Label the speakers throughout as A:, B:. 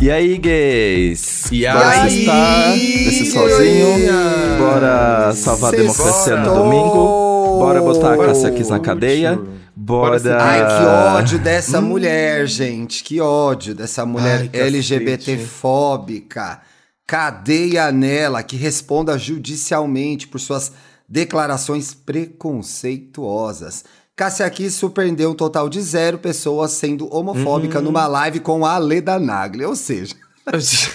A: E aí, gays?
B: E
A: Bora
B: aí,
A: descer sozinho. Bora salvar a democracia no domingo. Bora botar a Cássia Kiss na cadeia.
B: Bora
A: Bora.
C: Ai, que ódio dessa mulher, gente. Que ódio dessa mulher
B: Ai.
C: LGBT-fóbica. Cadeia nela, que responda judicialmente por suas declarações preconceituosas. Cássia Kiss surpreendeu um total de zero pessoas sendo homofóbica
B: Uhum.
C: numa live com a Leda Nagli. Ou seja,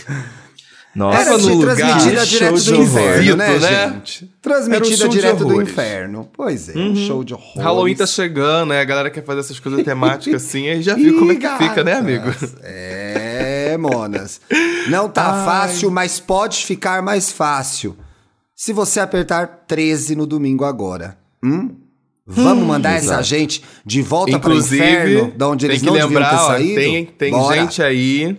A: Nossa,
C: era
B: lugar.
C: transmitida direto
A: show
C: do
A: de
C: inferno, né,
B: horror. né?
C: gente? Transmitida
B: um
C: direto do inferno. Pois é, um show de horror.
B: Halloween tá chegando, né? A galera quer fazer essas coisas temáticas assim, aí já viu como é que fica, né, amigo?
C: É, monas. Não tá fácil, mas pode ficar mais fácil. Se você apertar 13 no domingo agora. Hum? Vamos mandar essa gente de volta para o
B: Inclusive,
C: inferno, da onde
B: tem
C: eles
B: que
C: não
B: lembrar, ó,
C: saído?
B: tem, tem
C: Bora.
B: gente aí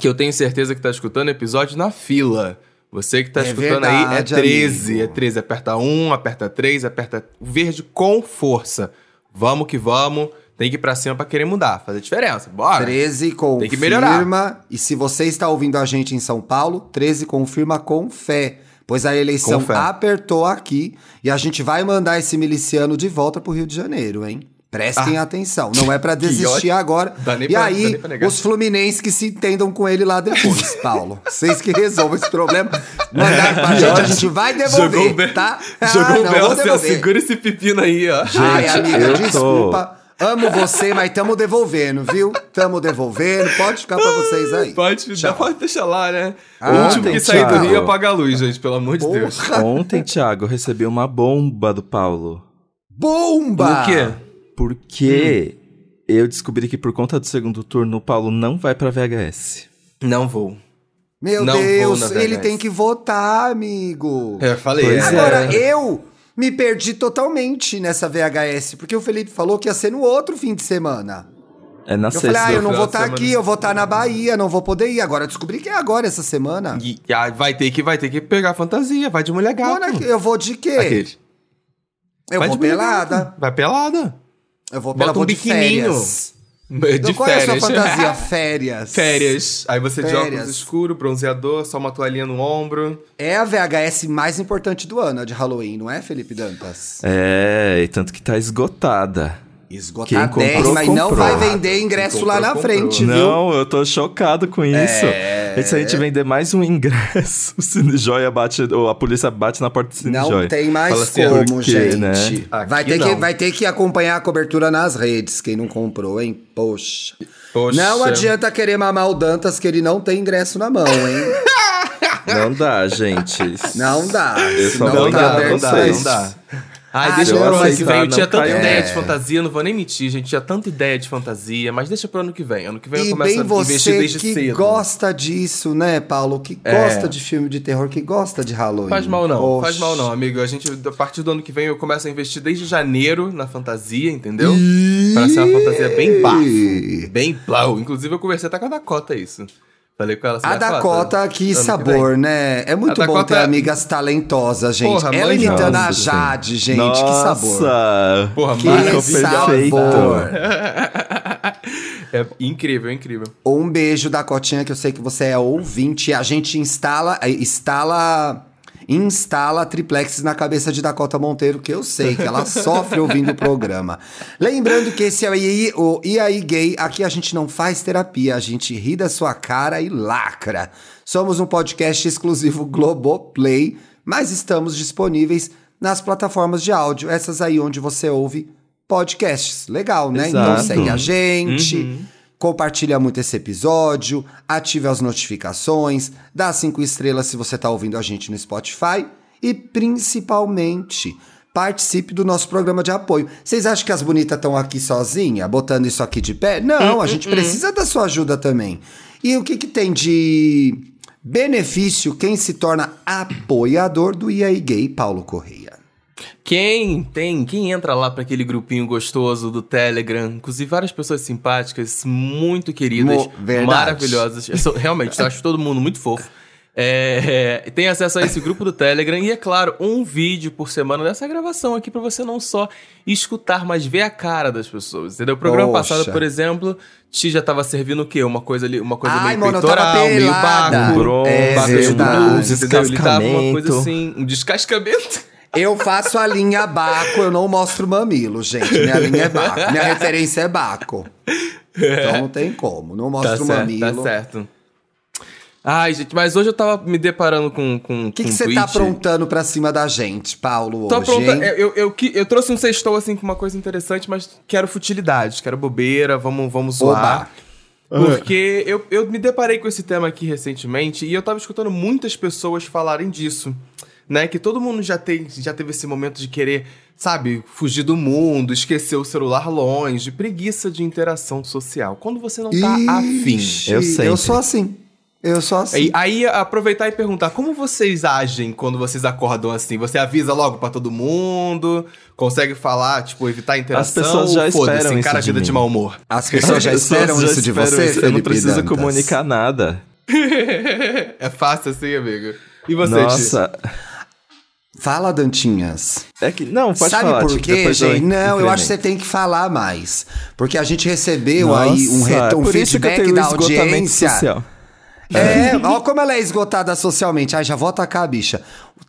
B: que eu tenho certeza que tá escutando episódio na fila. Você que tá
C: É
B: escutando aí é
C: verdade,
B: 13,
C: amigo.
B: é 13. Aperta 1, aperta 3, aperta verde com força. Vamos que vamos. Tem que ir pra cima pra querer mudar, fazer diferença. Bora.
C: 13 confirma.
B: Tem que melhorar.
C: E se você está ouvindo a gente em São Paulo, 13 confirma com fé. Pois a eleição apertou aqui e a gente vai mandar esse miliciano de volta pro Rio de Janeiro, hein? Prestem atenção, não é pra desistir agora. E
B: pra-
C: aí, os fluminenses que se entendam com ele lá depois, Paulo. Vocês que resolvam esse problema. Mandaram pra gente, a gente vai devolver,
B: Jogou
C: tá?
B: Jogou
C: Ah,
B: o Bel segura esse pepino aí, ó.
C: Ai,
A: Gente,
C: amiga,
A: eu tô-
C: desculpa. Amo você, mas tamo devolvendo, viu? Tamo devolvendo. Pode ficar pra vocês aí.
B: Pode, pode deixar lá, né?
C: Ah,
B: o último que sair do. Rio apaga a luz, gente, pelo amor de Deus.
A: Ontem, Thiago, eu recebi uma bomba do Paulo.
C: Bomba!
B: O quê?
A: Porque eu descobri que por conta do segundo turno, o Paulo não vai pra VHS.
B: Não vou.
C: Meu
B: Não
C: Deus, ele tem que votar, amigo.
B: Eu falei,
A: Pois
B: é.
C: Agora, eu me perdi totalmente nessa VHS, porque o Felipe falou que ia ser no outro fim de semana.
A: É na
C: Eu
A: sexta.
C: falei, ah, eu não vou estar
B: semana.
C: aqui, eu vou estar na Bahia, não vou poder ir. Agora eu descobri que é agora, essa semana.
B: E, ah, vai ter que vai ter que pegar fantasia, vai de mulher gata.
C: Mano, eu vou de quê?
B: Aquele.
C: Eu
B: Vai
C: vou pelada.
B: Vai pelada.
C: Eu vou,
B: Bota
C: eu vou
B: um
C: de
B: biquininho.
C: férias.
B: De
C: Então, qual é a sua
B: férias.
C: fantasia? Férias.
B: Férias. Aí você de
C: Férias.
B: óculos escuro, bronzeador, só uma toalhinha no ombro.
C: É a VHS mais importante do ano, a de Halloween, não é, Felipe Dantas?
A: É, e tanto que tá esgotada.
C: Esgotadérrima e
A: comprou,
C: não
A: comprou.
C: vai vender ingresso
B: Quem
C: lá
B: comprou,
C: na
B: comprou.
C: frente, viu?
A: Não, eu tô chocado com isso.
C: É.
A: E se a gente vender mais um ingresso, o Cine Joia bate, ou a polícia bate na porta do Cine
C: Não
A: Joia.
C: tem mais
B: Fala assim,
C: como,
A: por quê,
C: gente.
A: né?
C: Vai, ter que,
B: não.
C: vai ter que acompanhar a cobertura nas redes, quem não comprou, hein? Poxa.
B: Poxa.
C: Não adianta querer mamar o Dantas que ele não tem ingresso na mão, hein?
A: Não dá, gente.
C: Não dá.
A: Eu só
C: tá
A: enganar
C: aberto
B: não dá, não dá. Ai,
C: Ah,
B: deixa pro ano que vem. Eu tinha tanta
A: caiu.
B: ideia
C: É.
B: de fantasia, não vou nem mentir, gente. Tinha tanta ideia de fantasia, mas deixa pro ano que vem. Ano que vem eu
C: E
B: começo
C: bem
B: a investir
C: você
B: desde
C: que
B: cedo.
C: gosta disso, né, Paulo? Que
B: É.
C: gosta de filme de terror, que gosta de Halloween.
B: Faz mal não,
C: Poxa.
B: faz mal não, amigo. A gente, a partir do ano que vem, eu começo a investir desde janeiro na fantasia, entendeu? Pra ser uma fantasia bem bafo, bem blau. Inclusive, eu conversei até com a Dakota isso. Falei com ela assim,
C: A Dakota, que
B: ano
C: sabor, né? É muito
B: A
C: bom
B: Dakota-
C: ter amigas talentosas, gente.
B: Porra,
C: Ela imitando a Jade, gente.
A: Nossa.
C: Que sabor.
B: Porra,
C: Que sabor.
B: É incrível, é incrível.
C: Um beijo da Cotinha, que eu sei que você é ouvinte. A gente instala, instala, instala triplex na cabeça de Dakota Monteiro, que eu sei que ela sofre ouvindo o programa. Lembrando que esse é o I- o E aí Gay, aqui a gente não faz terapia, a gente ri da sua cara e lacra. Somos um podcast exclusivo Globoplay, mas estamos disponíveis nas plataformas de áudio, essas aí onde você ouve podcasts. Legal, né? Então
A: Exato.
C: segue a gente. Compartilha muito esse episódio, ative as notificações, dá cinco estrelas se você está ouvindo a gente no Spotify e principalmente participe do nosso programa de apoio. Vocês acham que as bonitas estão aqui sozinha, botando isso aqui de pé? Não, a gente precisa da sua ajuda também. E o que, que tem de benefício quem se torna apoiador do IAI Gay Paulo Correia?
B: Quem tem, quem entra lá para aquele grupinho gostoso do Telegram, inclusive várias pessoas simpáticas, muito queridas,
C: Mo-
B: maravilhosas. Eu sou- realmente, eu acho todo mundo muito fofo. É, tem acesso a esse grupo do Telegram e, é claro, um vídeo por semana dessa gravação aqui pra você não só escutar, mas ver a cara das pessoas. Entendeu? O programa
C: Poxa.
B: passado, por exemplo, Ti já tava servindo o quê? Uma coisa ali, uma coisa
C: Ai,
B: meio
C: mano,
B: peitoral, meio baco,
A: Bronze,
C: É
B: baco de
C: verdade.
B: blues, entendeu? Ele tava uma coisa assim, um descascamento.
C: Eu faço a linha Baco, eu não mostro mamilo, gente. Minha linha é Baco. Minha referência é Baco. Então não tem como. Não
B: Tá
C: mostro
B: certo,
C: mamilo.
B: tá certo. Ai, gente, mas hoje eu tava me deparando com, com
C: O que
B: com
C: que
B: um
C: você tá aprontando pra cima da gente, Paulo,
B: Tô
C: hoje,
B: pronta.
C: hein?
B: Eu, eu, eu, que- eu trouxe um sextou assim com uma coisa interessante, mas quero futilidade, quero bobeira, vamos, vamos zoar.
C: Oba.
B: Porque eu, eu me deparei com esse tema aqui recentemente e eu tava escutando muitas pessoas falarem disso. Né? Que todo mundo já, tem, já teve esse momento de querer, sabe, fugir do mundo, esquecer o celular longe, preguiça de interação social. Quando você não tá afim.
C: Ixi,
A: Eu sempre.
C: Eu sou assim. Eu sou assim.
B: Aí, aí aproveitar e perguntar, como vocês agem quando vocês acordam assim? Você avisa logo pra todo mundo? Consegue falar, tipo, evitar a interação?
A: pessoas já esperam
B: encara a
A: isso de
B: vida de mau humor.
C: As pessoas já
A: As
C: esperam
A: já
C: isso de você,
A: isso.
C: Felipe
A: Eu não preciso
C: Dantas?
A: comunicar nada.
B: é fácil assim, amigo. E você?
A: Nossa.
C: Fala, Dantinhas.
A: É que, não, pode
C: Sabe
A: falar.
C: por
A: tipo,
C: quê,
A: depois eu
C: gente? Não, eu acho que você tem que falar mais. Porque a gente recebeu aí um,
A: Nossa,
C: reto- um feedback
A: tenho
C: da audiência.
A: social.
C: É, olha como ela é esgotada socialmente. Ai, já vou atacar a bicha.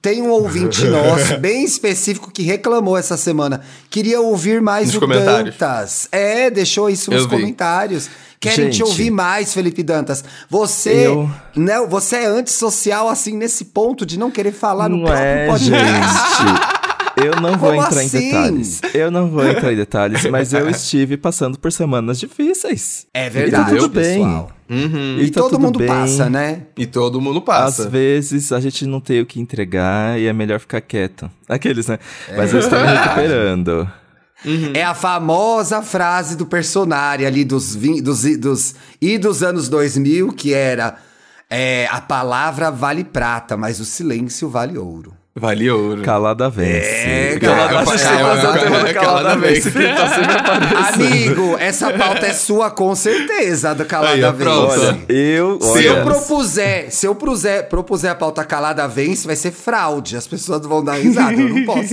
C: Tem um ouvinte nosso, bem específico, que reclamou essa semana. Queria ouvir mais
B: Nos
C: o. Dantas. É, deixou isso nos comentários. Querem te
A: Gente.
C: ouvir mais, Felipe Dantas. Você,
A: Eu-
C: não, você é antissocial, assim, nesse ponto de não querer falar no
A: Não
C: próprio
A: é,
C: podcast.
A: Eu não vou
C: Como
A: entrar
C: assim?
A: em detalhes. Eu não vou entrar em detalhes, mas eu estive passando por semanas difíceis.
C: É
A: E
C: verdade,
A: tá tudo bem.
C: pessoal.
B: Uhum.
C: E,
A: tá
C: todo mundo
A: bem.
C: passa, né?
B: E todo mundo
A: Às
B: passa.
A: vezes a gente não tem o que entregar e é melhor ficar quieto. Aqueles, né? Mas eu estou me recuperando.
C: É a famosa frase do personagem ali dos, vin- dos, dos e dos anos 2000, que era é, a palavra vale prata, mas o silêncio vale ouro.
B: Vale ouro.
A: Calada vence.
C: É,
B: Calada-
A: gente
B: calada- calada-
A: do Calada
B: calada
A: vence, tá sempre aparecendo.
C: Amigo, essa pauta é sua com certeza, do Calada
B: Aí,
C: Vence.
B: pronto.
A: Olha, eu...
C: Se eu propuser, se eu propuser, propuser a pauta calada vence, vai ser fraude. As pessoas vão dar risada. Eu não posso.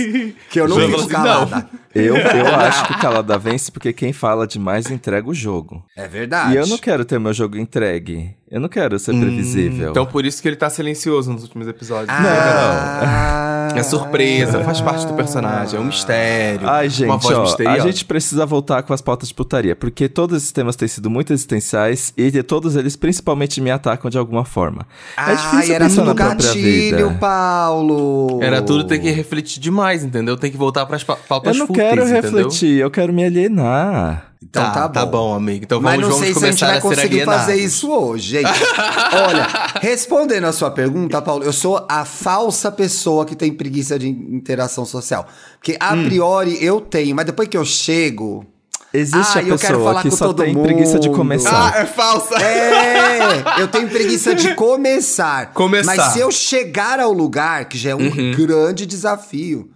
C: Que eu não fico
B: assim,
C: calada.
A: Eu, eu acho que Calada vence porque quem fala demais entrega o jogo.
C: É verdade.
A: E eu não quero ter meu jogo entregue. Eu não quero ser previsível.
B: Então por isso que ele tá silencioso nos últimos episódios.
C: Ah,
B: É surpresa, faz parte do personagem, é um mistério.
A: Ai,
B: uma
A: gente,
B: voz
A: ó, a
B: misteriosa.
A: gente precisa voltar com as pautas de putaria, porque todos esses temas têm sido muito existenciais e de todos eles principalmente me atacam de alguma forma. é
C: Ai,
A: difícil
C: era
A: pensar
C: tudo
A: na própria
C: gatilho,
A: vida.
C: Paulo.
B: Era tudo ter que refletir demais, entendeu? Tem que voltar pras pa- pautas
A: Eu não
B: fúteis,
A: quero
B: entendeu?
A: refletir, eu quero me alienar.
C: Então tá,
B: tá,
C: bom.
B: tá bom, amigo. Então
C: Mas
B: vamos,
C: não
B: vamos
C: sei se a gente vai conseguir fazer isso hoje, gente. Olha, respondendo a sua pergunta, Paulo, eu sou a falsa pessoa que tem preguiça de interação social. Porque a
B: Hum.
C: priori eu tenho, mas depois que eu chego.
A: Existe
C: Ah,
A: a
C: eu quero
A: pessoa
C: falar
A: que
C: com
A: só tem preguiça de
C: mundo.
A: começar.
B: Ah, é falsa!
C: É, eu tenho preguiça de começar.
B: Começar.
C: Mas se eu chegar ao lugar, que já é um
B: Uhum.
C: grande desafio,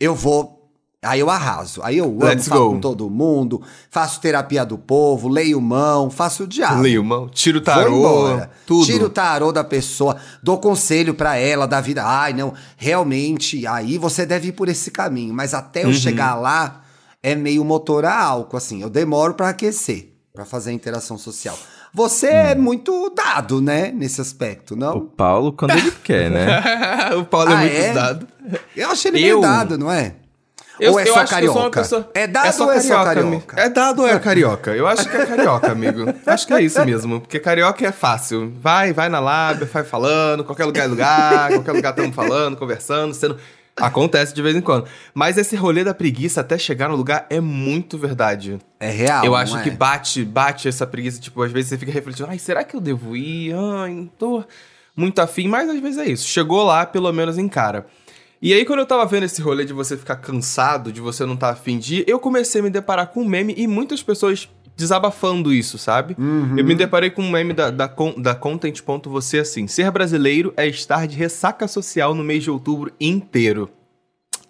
C: eu vou. Aí eu arraso. Aí eu amo,
B: Let's
C: falo
B: go.
C: com todo mundo, faço terapia do povo, leio mão, faço o diabo.
B: Leio, mão. Tiro o tarô, tudo.
C: Tiro o tarô da pessoa, dou conselho pra ela da vida. Ai, não, realmente, aí você deve ir por esse caminho. Mas até
B: Uhum.
C: eu chegar lá, é meio motor a álcool, assim. Eu demoro pra aquecer, pra fazer a interação social. Você é
B: Hum.
C: muito dado, né, nesse aspecto,
A: O
C: não?
A: Paulo, quando ele quer, né?
B: o Paulo é
C: Ah,
B: muito
C: é?
B: dado.
C: Eu achei ele
B: Eu-
C: meio dado, não é?
B: Eu,
C: ou é só
B: acho que eu sou uma
C: carioca?
B: pessoa-
C: É dado ou é só
B: amigo.
C: carioca?
B: É dado ou é carioca? Eu acho que é carioca, amigo. Acho que é isso mesmo. Porque carioca é fácil. Vai, vai na lábia, vai falando, qualquer lugar é lugar, qualquer lugar estamos falando, conversando, sendo. Acontece de vez em quando. Mas esse rolê da preguiça até chegar no lugar é muito verdade.
C: É real,
B: eu acho
C: é?
B: que bate, bate essa preguiça. Tipo, às vezes você fica refletindo, ai, será que eu devo ir? Ai, não tô muito afim. Mas às vezes é isso. Chegou lá, pelo menos encara. E aí, quando eu tava vendo esse rolê de você ficar cansado, de você não tá afim de ir, eu comecei a me deparar com um meme e muitas pessoas desabafando isso, sabe? Eu me deparei com um meme da, da, da Content.você assim: ser brasileiro é estar de ressaca social no mês de outubro inteiro.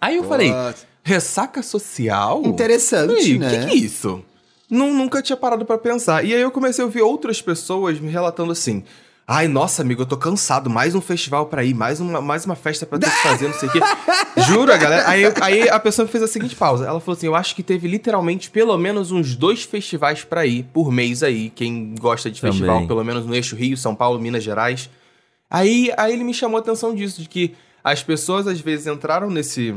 B: Aí eu falei,
C: What?
B: ressaca social?
C: Interessante,
B: Peraí,
C: né?
B: O que, que é isso? Nun- nunca tinha parado pra pensar. E aí eu comecei a ouvir outras pessoas me relatando assim: Ai, nossa, amigo, eu tô cansado. Mais um festival pra ir, mais uma, mais uma festa pra ter que fazer, não sei o quê. Juro, a galera. Aí, aí a pessoa fez a seguinte pausa. Ela falou assim: eu acho que teve literalmente pelo menos uns dois festivais pra ir por mês aí. Quem gosta de
A: Também.
B: festival, pelo menos no eixo Rio, São Paulo, Minas Gerais. Aí, aí ele me chamou a atenção disso, de que as pessoas às vezes entraram nesse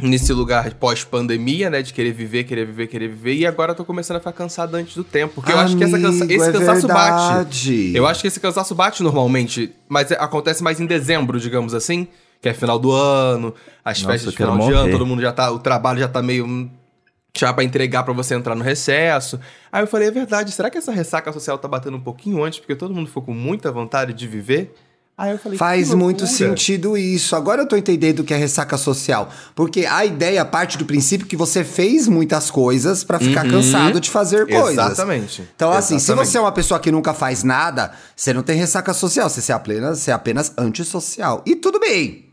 B: nesse lugar pós-pandemia, né, de querer viver, querer viver, querer viver, e agora eu tô começando a ficar cansado antes do tempo, porque eu acho que essa cansa
C: Amigo,
B: esse
C: é
B: cansaço bate.
C: verdade.
B: Eu acho que esse cansaço bate normalmente, mas é- acontece mais em dezembro, digamos assim, que é final do ano, as
A: Nossa,
B: festas de final
A: quero
B: de ano,
A: morrer.
B: todo mundo já tá, o trabalho já tá meio hum, já pra entregar pra você entrar no recesso. Aí eu falei, é verdade, será que essa ressaca social tá batendo um pouquinho antes, porque todo mundo ficou com muita vontade de viver? Aí eu falei,
C: Faz muito sentido isso. Agora eu tô entendendo o que é ressaca social. Porque a ideia parte do princípio que você fez muitas coisas pra ficar cansado de fazer coisas.
B: Uhum. Exatamente.
C: Então, assim, se você é uma pessoa que nunca faz nada, você não tem ressaca social. Você é apenas, você é apenas antissocial. E tudo bem.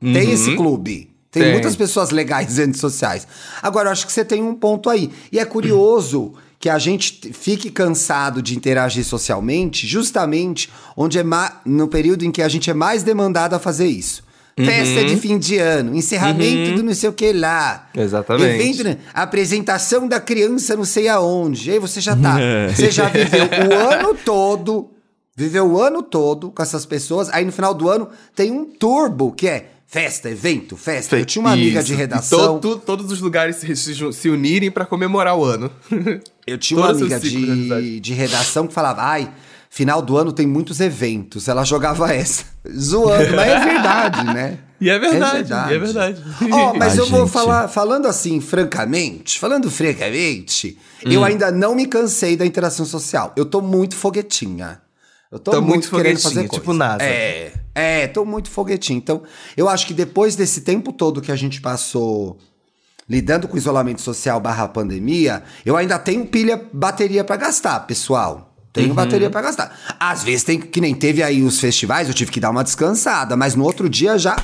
C: Tem esse clube. Tem,
B: Uhum. Tem.
C: muitas pessoas legais e antissociais. Agora, eu acho que você tem um ponto aí. E é curioso que a gente fique cansado de interagir socialmente, justamente onde é no período em que a gente é mais demandado a fazer isso.
B: Uhum.
C: Festa de fim de ano, encerramento do não sei o que lá.
B: Exatamente.
C: Evento, né? apresentação da criança não sei aonde. E aí você já tá. Você já viveu o ano todo, viveu o ano todo com essas pessoas. Aí no final do ano tem um turbo que é festa, evento, festa. Eu tinha uma amiga
B: Isso.
C: de redação.
B: to- to- todos os lugares se, se- unirem pra comemorar o ano.
C: Eu tinha uma amiga
B: de
C: de, redação que falava, ai, final do ano tem muitos eventos. Ela jogava essa, zoando, mas é verdade, né?
B: E é verdade,
C: verdade.
B: e é verdade.
C: Ó, mas
A: Ai,
C: eu vou
A: gente.
C: falar, falando assim, francamente, falando francamente,
B: Hum.
C: eu ainda não me cansei da interação social. Eu tô muito foguetinha. Eu tô,
B: Tô
C: muito,
B: muito
C: querendo fazer
B: tipo
C: coisa.
B: NASA.
C: É, é, tô muito foguetinho. Então, eu acho que depois desse tempo todo que a gente passou lidando com o isolamento social barra pandemia, eu ainda tenho pilha, bateria pra gastar, pessoal. Tenho
B: Uhum.
C: bateria pra gastar. Às vezes tem que nem teve aí os festivais, eu tive que dar uma descansada, mas no outro dia já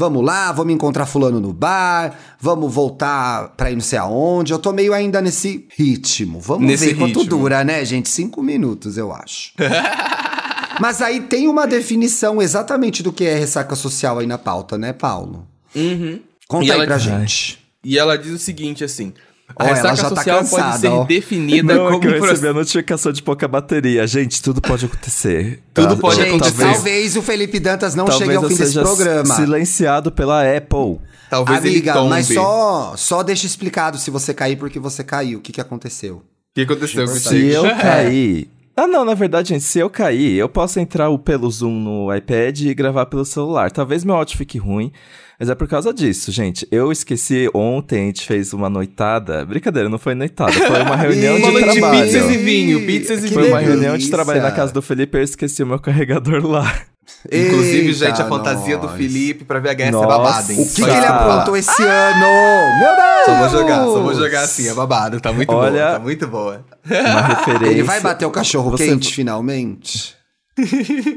C: Vamos lá, vamos encontrar fulano no bar, vamos voltar pra ir não sei aonde. Eu tô meio ainda nesse ritmo. Vamos
B: Nesse
C: ver quanto
B: ritmo.
C: dura, né, gente? Cinco minutos, eu acho. Mas aí tem uma definição exatamente do que é ressaca social aí na pauta, né, Paulo?
B: Uhum.
C: Conta
B: E
C: aí pra
B: diz-
C: gente.
B: E ela diz o seguinte, assim... A
C: ela
B: ressaca
C: já tá
B: social
C: cansada,
B: pode ser
C: ó.
B: definida
A: Não, é
B: como...
A: que eu recebi a notificação de pouca bateria. Gente, tudo pode acontecer.
B: Tudo
A: tá?
B: pode
C: gente,
B: acontecer.
C: talvez o Felipe Dantas não
A: Talvez
C: chegue ao fim desse programa.
A: silenciado pela Apple.
B: Talvez
C: Amiga,
B: ele tombe.
C: mas só, só deixa explicado se você cair porque você caiu. O que, que aconteceu?
B: O que aconteceu?
A: Se eu
B: É.
A: cair. Ah, não, na verdade, gente, se eu cair, eu posso entrar pelo Zoom no iPad e gravar pelo celular. Talvez meu áudio fique ruim, mas é por causa disso, gente. Eu esqueci ontem, a gente fez uma noitada. Brincadeira, não foi noitada, foi uma reunião de
B: Uma noite de
A: trabalho.
B: pizzas e vinho, pizzas e
C: Que
A: Foi uma
B: vinho.
A: reunião de trabalho na casa do Felipe e eu esqueci o meu carregador lá.
B: Inclusive,
C: Eita,
B: gente, a fantasia do. Felipe pra VHS é
A: Nossa.
B: babado, hein?
C: O que, que ele aprontou esse ano? Meu Deus!
B: Só vou jogar, só vou jogar assim, é babado. Tá muito
A: Olha-
B: boa, tá muito boa.
A: Uma referência.
C: Ele vai bater o cachorro
A: Você-
C: quente finalmente?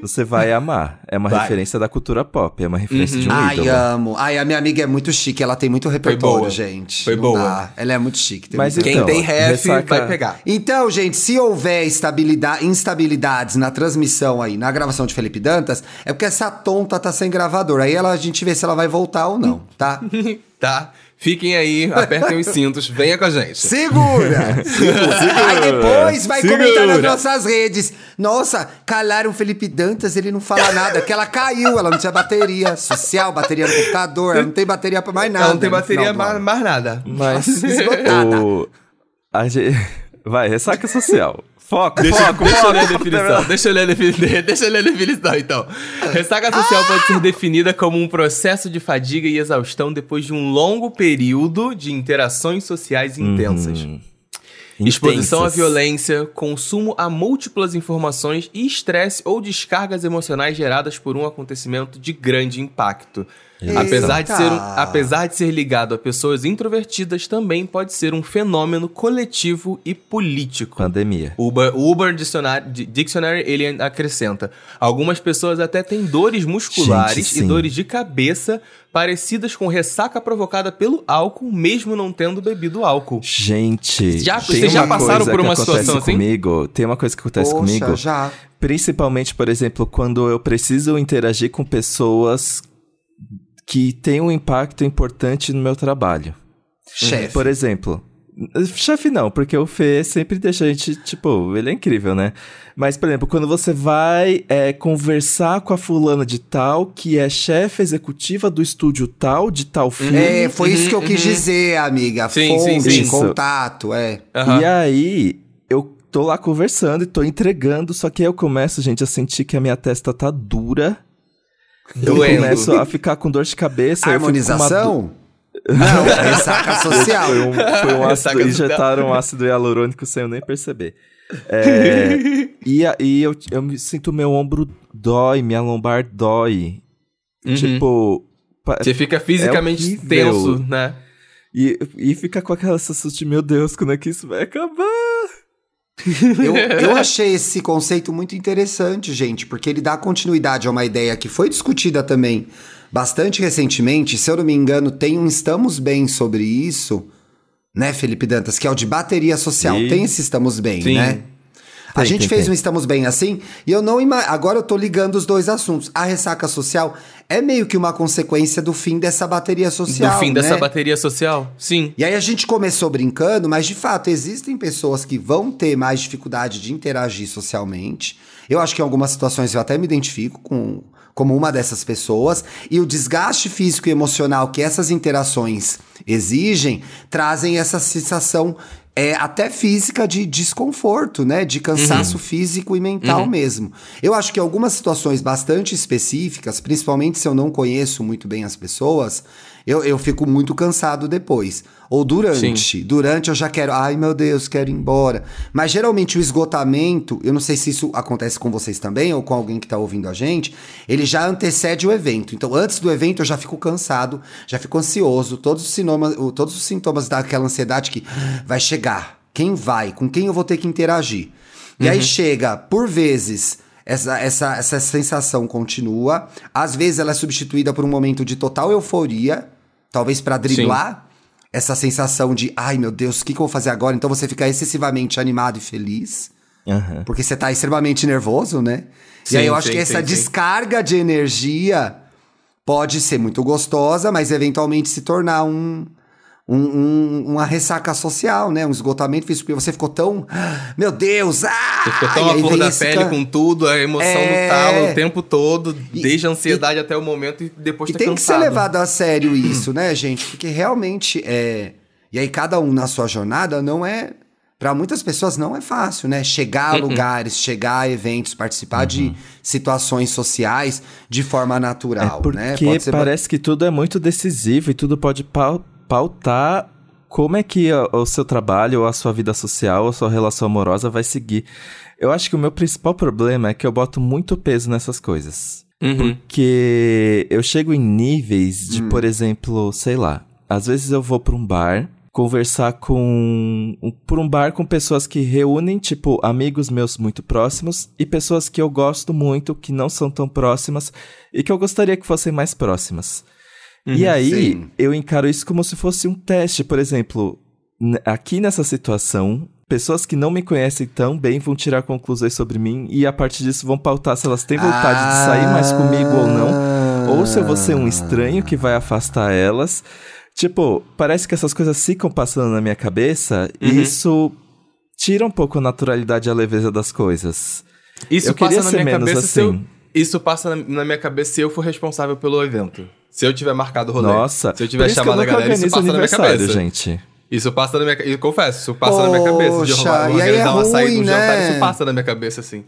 A: Você vai amar. É uma
B: Vai.
A: referência da cultura pop, é uma referência de um
C: Ai,
A: ídolo.
C: amo. Ai, a minha amiga é muito chique, ela tem muito repertório,
B: boa.
C: gente.
B: Foi
C: Não
B: boa.
C: dá. Ela é muito chique. tem
A: Mas
C: muito
B: Quem
A: Então,
B: tem ref
A: ressaca-
B: vai pegar.
C: Então, gente, se houver estabilidade, instabilidades na transmissão aí, na gravação de Felipe Dantas, é porque essa tonta tá sem gravador. Aí ela, a gente vê se ela vai voltar ou não, tá?
B: Tá? Fiquem aí, apertem os cintos, venha com a gente.
C: Segura! Segura! Aí depois vai
B: Segura.
C: comentar nas nossas redes. Nossa, calaram o Felipe Dantas, ele não fala nada. Que ela caiu, ela não tinha bateria social, bateria no computador, ela não tem bateria pra mais nada.
B: Ela não tem bateria mais, mais nada.
A: Mas
C: esgotada.
A: o... a gente... Vai, ressaca social. Foco,
B: Deixa,
A: foco,
B: deixa eu
A: foco.
B: ler a definição. Deixa eu ler a definição. Deixa eu ler a definição, então. Ressaca social pode ser definida como um processo de fadiga e exaustão depois de um longo período de interações sociais intensas.
A: Uhum.
B: Exposição à violência, consumo a múltiplas informações e estresse ou descargas emocionais geradas por um acontecimento de grande impacto. Apesar de, ser um- apesar de ser ligado a pessoas introvertidas, também pode ser um fenômeno coletivo e político.
A: Pandemia.
B: O Uber, Uber Dictionary, Di- Dictionary, ele acrescenta. Algumas pessoas até têm dores musculares
A: Gente,
B: e dores de cabeça parecidas com ressaca provocada pelo álcool, mesmo não tendo bebido álcool.
A: Gente,
B: Já- vocês já passaram por uma situação assim?
A: comigo, Tem uma coisa que acontece
C: Poxa,
A: comigo.
C: já.
A: Principalmente, por exemplo, quando eu preciso interagir com pessoas que têm um impacto importante no meu trabalho.
C: Chefe.
A: Por exemplo, chefe não, porque o Fê sempre deixa a gente, tipo, ele é incrível, né? Mas, por exemplo, quando você vai é, conversar com a fulana de tal, que é chefe executiva do estúdio tal, de tal filme.
C: É, foi isso que eu
B: Uhum,
C: quis
B: uhum.
C: dizer, amiga.
B: Sim,
C: Fonte,
B: sim, sim.
C: contato, é.
B: Aham.
A: E aí, eu tô lá conversando e tô entregando, só que aí eu começo, gente, a sentir que a minha testa tá dura. Eu
B: Doendo.
A: começo a ficar com dor de cabeça. eu com uma
C: Harmonização? Não, ressaca social.
A: Foi um, foi um ácido,
B: social.
A: injetaram um ácido hialurônico sem eu nem perceber. É, e aí eu, eu me sinto meu ombro dói, minha lombar dói.
B: Uhum.
A: Tipo.
B: Você fica fisicamente
A: horrível.
B: tenso, né?
A: E, e fica com aquela sensação de, meu Deus, quando é que isso vai acabar?
C: Eu, eu achei esse conceito muito interessante, gente, porque ele dá continuidade a uma ideia que foi discutida também bastante recentemente. Se eu não me engano, tem um Estamos Bem sobre isso, né, Felipe Dantas? Que é o de bateria social.
A: Sim.
C: Tem esse Estamos Bem,
B: Sim.
C: né? a
A: Tem,
C: gente
A: tem,
C: fez
A: tem.
C: um Estamos Bem assim, e eu não ima- agora eu tô ligando os dois assuntos. A ressaca social é meio que uma consequência do fim dessa bateria social,
B: Do fim
C: né?
B: dessa bateria social. Sim.
C: E aí a gente começou brincando, mas de fato existem pessoas que vão ter mais dificuldade de interagir socialmente. Eu acho que em algumas situações eu até me identifico com como uma dessas pessoas e o desgaste físico e emocional que essas interações exigem trazem essa sensação é, até física de desconforto, né? De cansaço físico e mental mesmo. Eu acho que algumas situações bastante específicas, principalmente se eu não conheço muito bem as pessoas, eu, eu fico muito cansado depois. Ou durante. Durante eu já quero, ai meu Deus, quero ir embora. Mas geralmente o esgotamento, eu não sei se isso acontece com vocês também ou com alguém que tá ouvindo a gente, ele já antecede o evento. Então antes do evento eu já fico cansado, já fico ansioso, todos os, sintomas, todos os sintomas daquela ansiedade que vai chegar. Quem vai? Com quem eu vou ter que interagir? E aí chega, por vezes, essa, essa, essa sensação continua. Às vezes ela é substituída por um momento de total euforia, talvez pra driblar essa sensação de, ai meu Deus, o que, que eu vou fazer agora? Então você fica excessivamente animado e feliz,
A: Aham.
C: porque você tá extremamente nervoso, né?
B: Sim,
C: e aí eu acho
B: sim,
C: que essa
B: sim, sim.
C: descarga de energia pode ser muito gostosa, mas eventualmente se tornar um. Um- um- uma ressaca social, né? Um esgotamento físico, porque você ficou tão. Meu Deus! Ah!
B: Você ficou tão
C: E
B: à
C: aí
B: flor da pele
C: can-
B: com tudo, a emoção
C: É.
B: no talo o tempo todo,
C: E-
B: desde a ansiedade até o momento e depois
C: E
B: tá
C: tem que ser
B: cansado.
C: levado a sério isso, né, gente? Porque realmente é. E aí, cada um na sua jornada não é. Pra muitas pessoas não é fácil, né? Chegar a
B: Uhum.
C: lugares, chegar a eventos, participar de situações sociais de forma natural,
A: É porque
C: né? Pode ser ba-
A: parece que tudo é muito decisivo e tudo pode pau- pautar como é que a- o seu trabalho, ou a sua vida social, ou a sua relação amorosa vai seguir. Eu acho que o meu principal problema é que eu boto muito peso nessas coisas.
B: Uhum.
A: Porque eu chego em níveis de, por exemplo, sei lá, às vezes eu vou pra um bar conversar com um, por um bar com pessoas que reúnem tipo amigos meus muito próximos e pessoas que eu gosto muito que não são tão próximas e que eu gostaria que fossem mais próximas. E aí
C: sim.
A: eu encaro isso como se fosse um teste, por exemplo, aqui nessa situação, pessoas que não me conhecem tão bem vão tirar conclusões sobre mim e a partir disso vão pautar se elas têm vontade de sair mais comigo ou não, ou se eu vou ser um estranho que vai afastar elas. Tipo, parece que essas coisas ficam passando na minha cabeça
B: Uhum.
A: e isso tira um pouco a naturalidade e a leveza das coisas.
B: Isso
A: Eu
B: passa
A: queria
B: na
A: ser
B: minha
A: menos
B: cabeça se eu,
A: assim.
B: Isso passa na minha cabeça se eu for responsável pelo evento. Se eu tiver marcado o rolê.
A: Nossa,
B: Se eu tiver chamado a
A: nunca
B: galera, isso passa na minha cabeça.
A: gente.
B: Isso passa na minha cabeça. Confesso, isso passa na minha cabeça. De
C: Poxa,
B: rolar,
C: e aí é
B: organizar uma saída, um
C: ruim,
B: jantar,
C: né?
B: isso passa na minha cabeça, assim.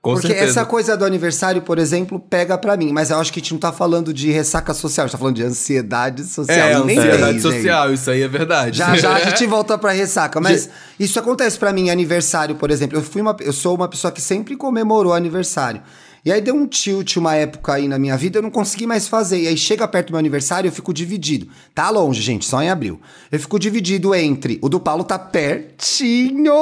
B: Com
C: Porque
B: certeza.
C: essa coisa do aniversário, por exemplo, pega pra mim. Mas eu acho que a gente não tá falando de ressaca social, a gente tá falando de ansiedade social.
B: É,
C: nem
B: ansiedade
C: tem,
B: social, isso aí é verdade.
C: Já já a gente volta pra ressaca, mas isso acontece pra mim aniversário, por exemplo. Eu fui uma, eu sou uma pessoa que sempre comemorou aniversário. E aí deu um tilt uma época aí na minha vida, eu não consegui mais fazer. E aí chega perto do meu aniversário, eu fico dividido. Tá longe, gente, só em abril. Eu fico dividido entre o do Paulo tá pertinho.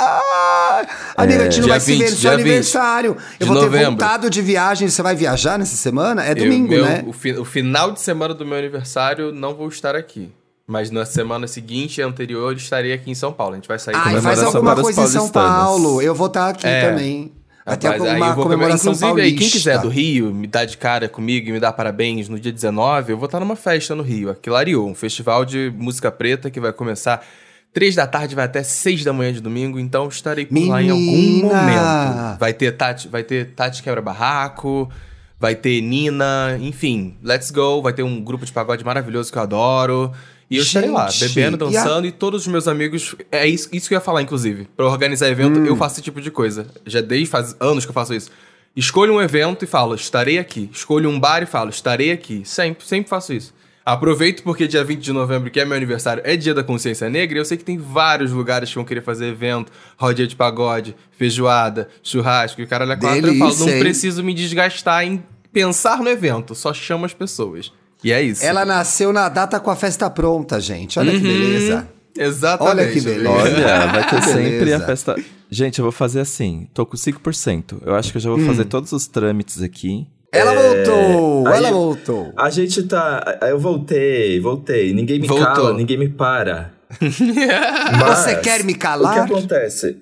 C: Ah! Amiga, a gente não
B: Dia
C: vai se ver
B: 20,
C: no seu
B: dia 20
C: aniversário. Eu
B: de
C: vou ter
B: novembro.
C: voltado de viagem. Você vai viajar nessa semana? É
B: Eu-
C: domingo,
B: meu-
C: né?
B: O, fi- o final de semana do meu aniversário não vou estar aqui. Mas na semana seguinte e anterior estarei aqui em São Paulo. A gente vai sair
C: Ai,
A: comemoração
C: faz alguma coisa em São. Paulo. Eu vou estar aqui
B: É.
C: também. Ter
B: Rapaz, aí
C: uma
B: eu vou
C: comemoração
B: Inclusive, aí, quem quiser do Rio, me dá de cara comigo e me dá parabéns no dia 19, eu vou estar numa festa no Rio, aqui Lariou, um festival de música preta que vai começar três da tarde, vai até seis da manhã de domingo, então estarei por lá em algum
C: Menina!
B: momento. Vai ter Tati, vai ter Tati Quebra-Barraco, vai ter Nina, enfim, let's go, vai ter um grupo de pagode maravilhoso que eu adoro. E eu estarei lá, bebendo,
C: e a-
B: dançando, e, todos os meus amigos. É isso, isso que eu ia falar, inclusive. Pra organizar evento,
C: Hum.
B: eu faço esse tipo de coisa. Já desde faz anos que eu faço isso. Escolho um evento e falo, estarei aqui. Escolho um bar e falo, estarei aqui. Sempre, sempre faço isso. Aproveito porque dia 20 de novembro, que é meu aniversário, é dia da consciência negra, e eu sei que tem vários lugares que vão querer fazer evento, rodinha de pagode, feijoada, churrasco, e o caralho é quatro. Eu falo,
C: Delícia,
B: não
C: hein?
B: preciso me desgastar em pensar no evento, só chamo as pessoas. E é isso.
C: Ela nasceu na data com a festa pronta, gente. Olha que
B: Uhum.
C: beleza.
B: Exatamente.
C: Olha que beleza.
A: Olha, vai ter
C: Que
A: sempre a festa. Gente, eu vou fazer assim. Tô com 5%. Eu acho que eu já vou
C: Hum.
A: fazer todos os trâmites aqui.
C: Ela voltou!
A: aí-
C: Ela voltou!
A: A gente tá. Eu voltei, voltei. Ninguém me
B: Voltou.
A: cala, ninguém me para.
C: Você quer me calar?
A: O que acontece?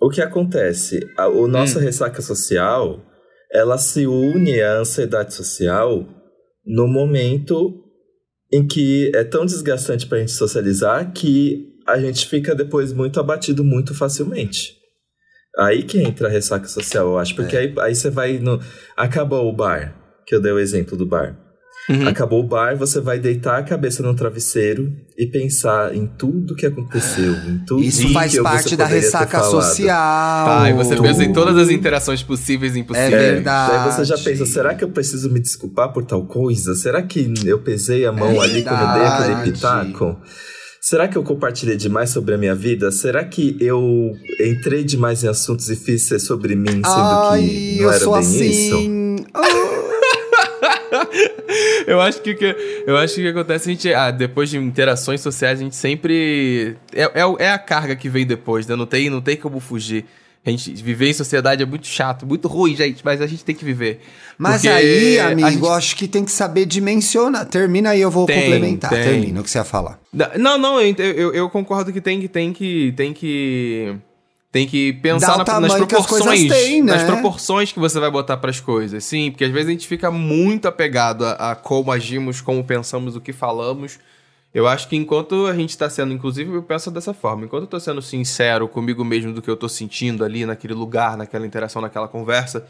A: O que acontece? A o nossa ressaca social, ela se une à ansiedade social no momento em que é tão desgastante pra gente socializar que a gente fica depois muito abatido muito facilmente. Aí que entra a ressaca social, eu acho. Porque aí, aí você vai no. Acabou o bar, que eu dei o exemplo do bar.
B: Uhum.
A: Acabou o bar, você vai deitar a cabeça no travesseiro e pensar em tudo que aconteceu, em tudo
C: Isso
A: que
C: faz
A: você
C: parte da ressaca social.
B: Tá, e você pensa em todas as interações possíveis e impossíveis.
C: É
A: É,
C: verdade.
A: Daí você já pensa, será que eu preciso me desculpar por tal coisa? Será que eu pesei a mão
C: É
A: ali quando eu dei aquele pitaco? Será que eu compartilhei demais sobre a minha vida? Será que eu entrei demais em assuntos e fiz ser sobre mim, sendo
C: Ai,
A: que não
C: eu
A: era
C: sou
A: bem isso?
C: assim.
B: Eu acho que, que- eu acho que o que acontece, a gente, ah, depois de interações sociais, a gente sempre. É, é, é a carga que vem depois, né? Não tem, não tem como fugir. A gente viver em sociedade é muito chato, muito ruim, gente, mas a gente tem que viver.
C: Mas
B: Porque
C: aí, amigo,
B: gente-
C: acho que tem que saber dimensionar. Termina aí, eu vou
B: Tem,
C: complementar.
B: tem.
C: Termina o que você ia falar.
B: Não, não, eu, eu, eu concordo que tem que. Tem que. Tem que. Tem que pensar na- nas
C: as
B: proporções.
C: têm, né?
B: Nas proporções que você vai botar pras coisas. Sim, porque às vezes a gente fica muito apegado a, a como agimos, como pensamos, o que falamos. Eu acho que enquanto a gente tá sendo, inclusive, eu penso dessa forma. Enquanto eu tô sendo sincero comigo mesmo do que eu tô sentindo ali naquele lugar, naquela interação, naquela conversa,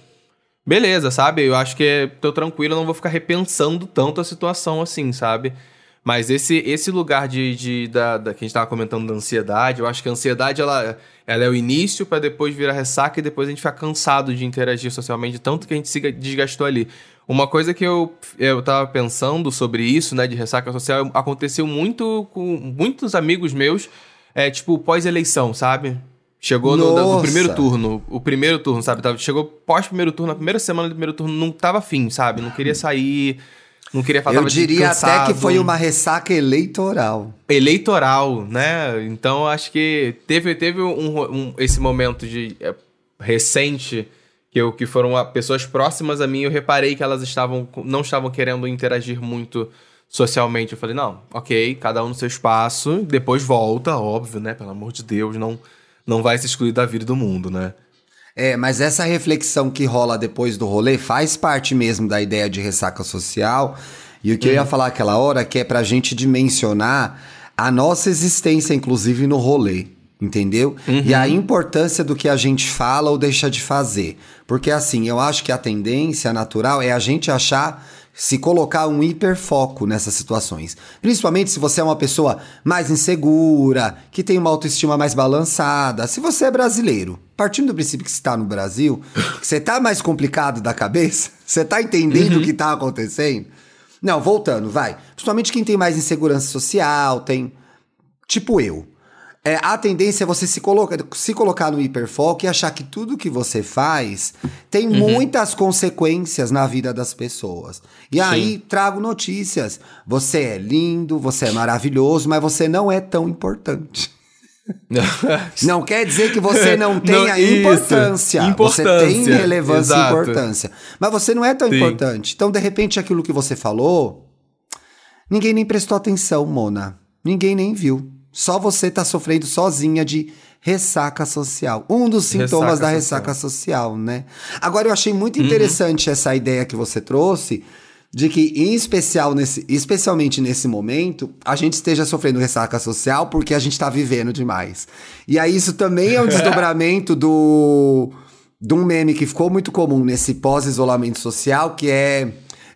B: beleza, sabe? Eu acho que é- tô tranquilo, eu não vou ficar repensando tanto a situação assim, sabe? Mas esse, esse lugar de, de- da, da- que a gente tava comentando da ansiedade, eu acho que a ansiedade ela, ela é o início pra depois virar ressaca e depois a gente ficar cansado de interagir socialmente, tanto que a gente se desgastou ali. Uma coisa que eu, eu tava pensando sobre isso, né, de ressaca social, aconteceu muito com muitos amigos meus, é, tipo, pós-eleição, sabe? Chegou no, no primeiro turno, o primeiro turno, sabe? Chegou pós-primeiro turno, na primeira semana do primeiro turno, não tava afim, sabe? Não queria sair, não queria falar
C: eu diria até que foi uma ressaca eleitoral.
B: eleitoral, né? Então acho que teve, teve um, um- esse momento de é, recente que, eu, que foram a- pessoas próximas a mim, eu reparei que elas estavam não estavam querendo interagir muito socialmente. Eu falei, não, ok, cada um no seu espaço, depois volta, óbvio, né? Pelo amor de Deus, não, não vai se excluir da vida do mundo, né?
C: É, mas essa reflexão que rola depois do rolê faz parte mesmo da ideia de ressaca social. E o que eu ia falar aquela hora que é pra gente dimensionar a nossa existência, inclusive no rolê. Entendeu? E a importância do que a gente fala ou deixa de fazer. Porque assim, eu acho que a tendência natural é a gente achar se colocar um hiperfoco nessas situações. Principalmente se você é uma pessoa mais insegura, que tem uma autoestima mais balançada. Se você é brasileiro, partindo do princípio que você está no Brasil, você tá mais complicado da cabeça, você tá entendendo o que tá acontecendo. Não, voltando, vai. Principalmente quem tem mais insegurança social, tem. Tipo eu. É, a tendência é você se, coloca, se colocar no hiperfoco e achar que tudo que você faz tem
B: Uhum.
C: muitas consequências na vida das pessoas. E aí trago notícias. Você é lindo, você é maravilhoso, mas você não é tão importante. Não quer dizer que você não tenha
B: isso.
C: importância. Você tem
B: Importância,
C: relevância e
B: exato.
C: importância. Mas você não é tão
B: Sim.
C: importante. Então, de repente, aquilo que você falou, ninguém nem prestou atenção, Mona. Ninguém nem viu. Só você tá sofrendo sozinha de ressaca social. Um dos sintomas
B: Ressaca
C: da
B: social.
C: ressaca social, né? Agora, eu achei
B: Uhum.
C: muito interessante essa ideia que você trouxe de que, em especial nesse, especialmente nesse momento, a gente esteja sofrendo ressaca social porque a gente tá vivendo demais. E aí, isso também é um desdobramento do de um meme que ficou muito comum nesse pós-isolamento social, que é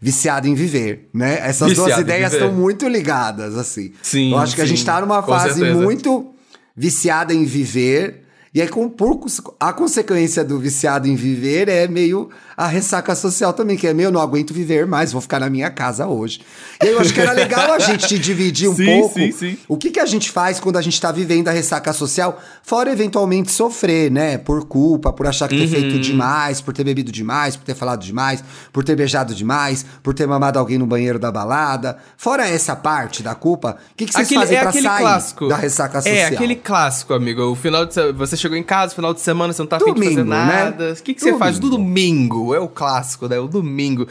C: viciado em viver, né? Essas duas
B: Viciado em
C: ideias estão muito ligadas, assim.
B: Sim,
C: Eu acho que a
B: sim,
C: gente tá numa fase
B: certeza.
C: muito viciada em viver. E aí, com, por, a consequência do viciado em viver é meio a ressaca social também, que é meio, eu não aguento viver mais, vou ficar na minha casa hoje. E eu acho que era legal a gente dividir um
B: Sim,
C: pouco
B: sim, sim.
C: o que, que a gente faz quando a gente tá vivendo a ressaca social, fora eventualmente sofrer, né? Por culpa, por achar que ter
B: Uhum.
C: feito demais, por ter bebido demais, por ter falado demais, por ter beijado demais, por ter mamado alguém no banheiro da balada. Fora essa parte da culpa, o que, que vocês
B: Aquele,
C: fazem
B: é
C: pra sair
B: clássico.
C: da ressaca social?
B: É aquele clássico, amigo. O final de você chegou em casa, final de semana, você não tá afim de fazer
C: né?
B: nada. O que, que você faz? Do domingo. É o clássico, né? O domingo.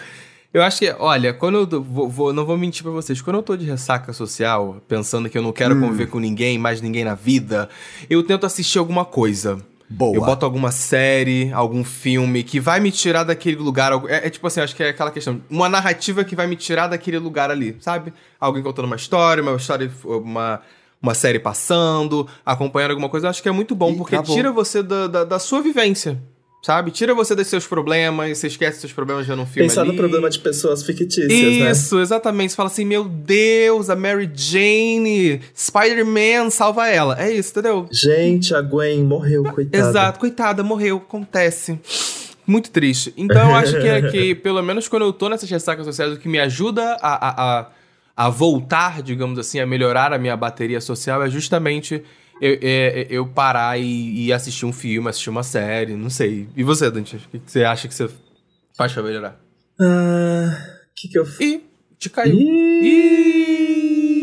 B: Eu acho que, olha, quando eu vou, vou- não vou mentir pra vocês, quando eu tô de ressaca social, pensando que eu não
C: Hum.
B: quero conviver com ninguém, mais ninguém na vida, eu tento assistir alguma coisa.
C: Boa.
B: Eu boto alguma série, algum filme que vai me tirar daquele lugar. É, é tipo assim, acho que é aquela questão. Uma narrativa que vai me tirar daquele lugar ali, sabe? Alguém contando uma história, uma história, uma, uma série passando, acompanhando alguma coisa. Eu acho que é muito bom,
C: Ih,
B: porque
C: acabou.
B: tira você da, da, da sua vivência, sabe? Tira você dos seus problemas, você esquece seus problemas já num filme
A: Pensar
B: ali.
A: no problema de pessoas fictícias, né?
B: Isso, exatamente. Você fala assim, meu Deus, a Mary Jane, Spider-Man, salva ela. É isso, entendeu?
A: Gente, a Gwen morreu, coitada.
B: Exato, coitada, morreu, acontece. Muito triste. Então eu acho que é que, pelo menos quando eu tô nessas ressacas sociais, o que me ajuda a, a, a, a voltar, digamos assim, a melhorar a minha bateria social é justamente eu, é- eu parar e, e assistir um filme, assistir uma série, não sei. E você, Dante? O que você acha que você faz pra melhorar?
A: Ah, o que que eu...
B: Ih, te caiu.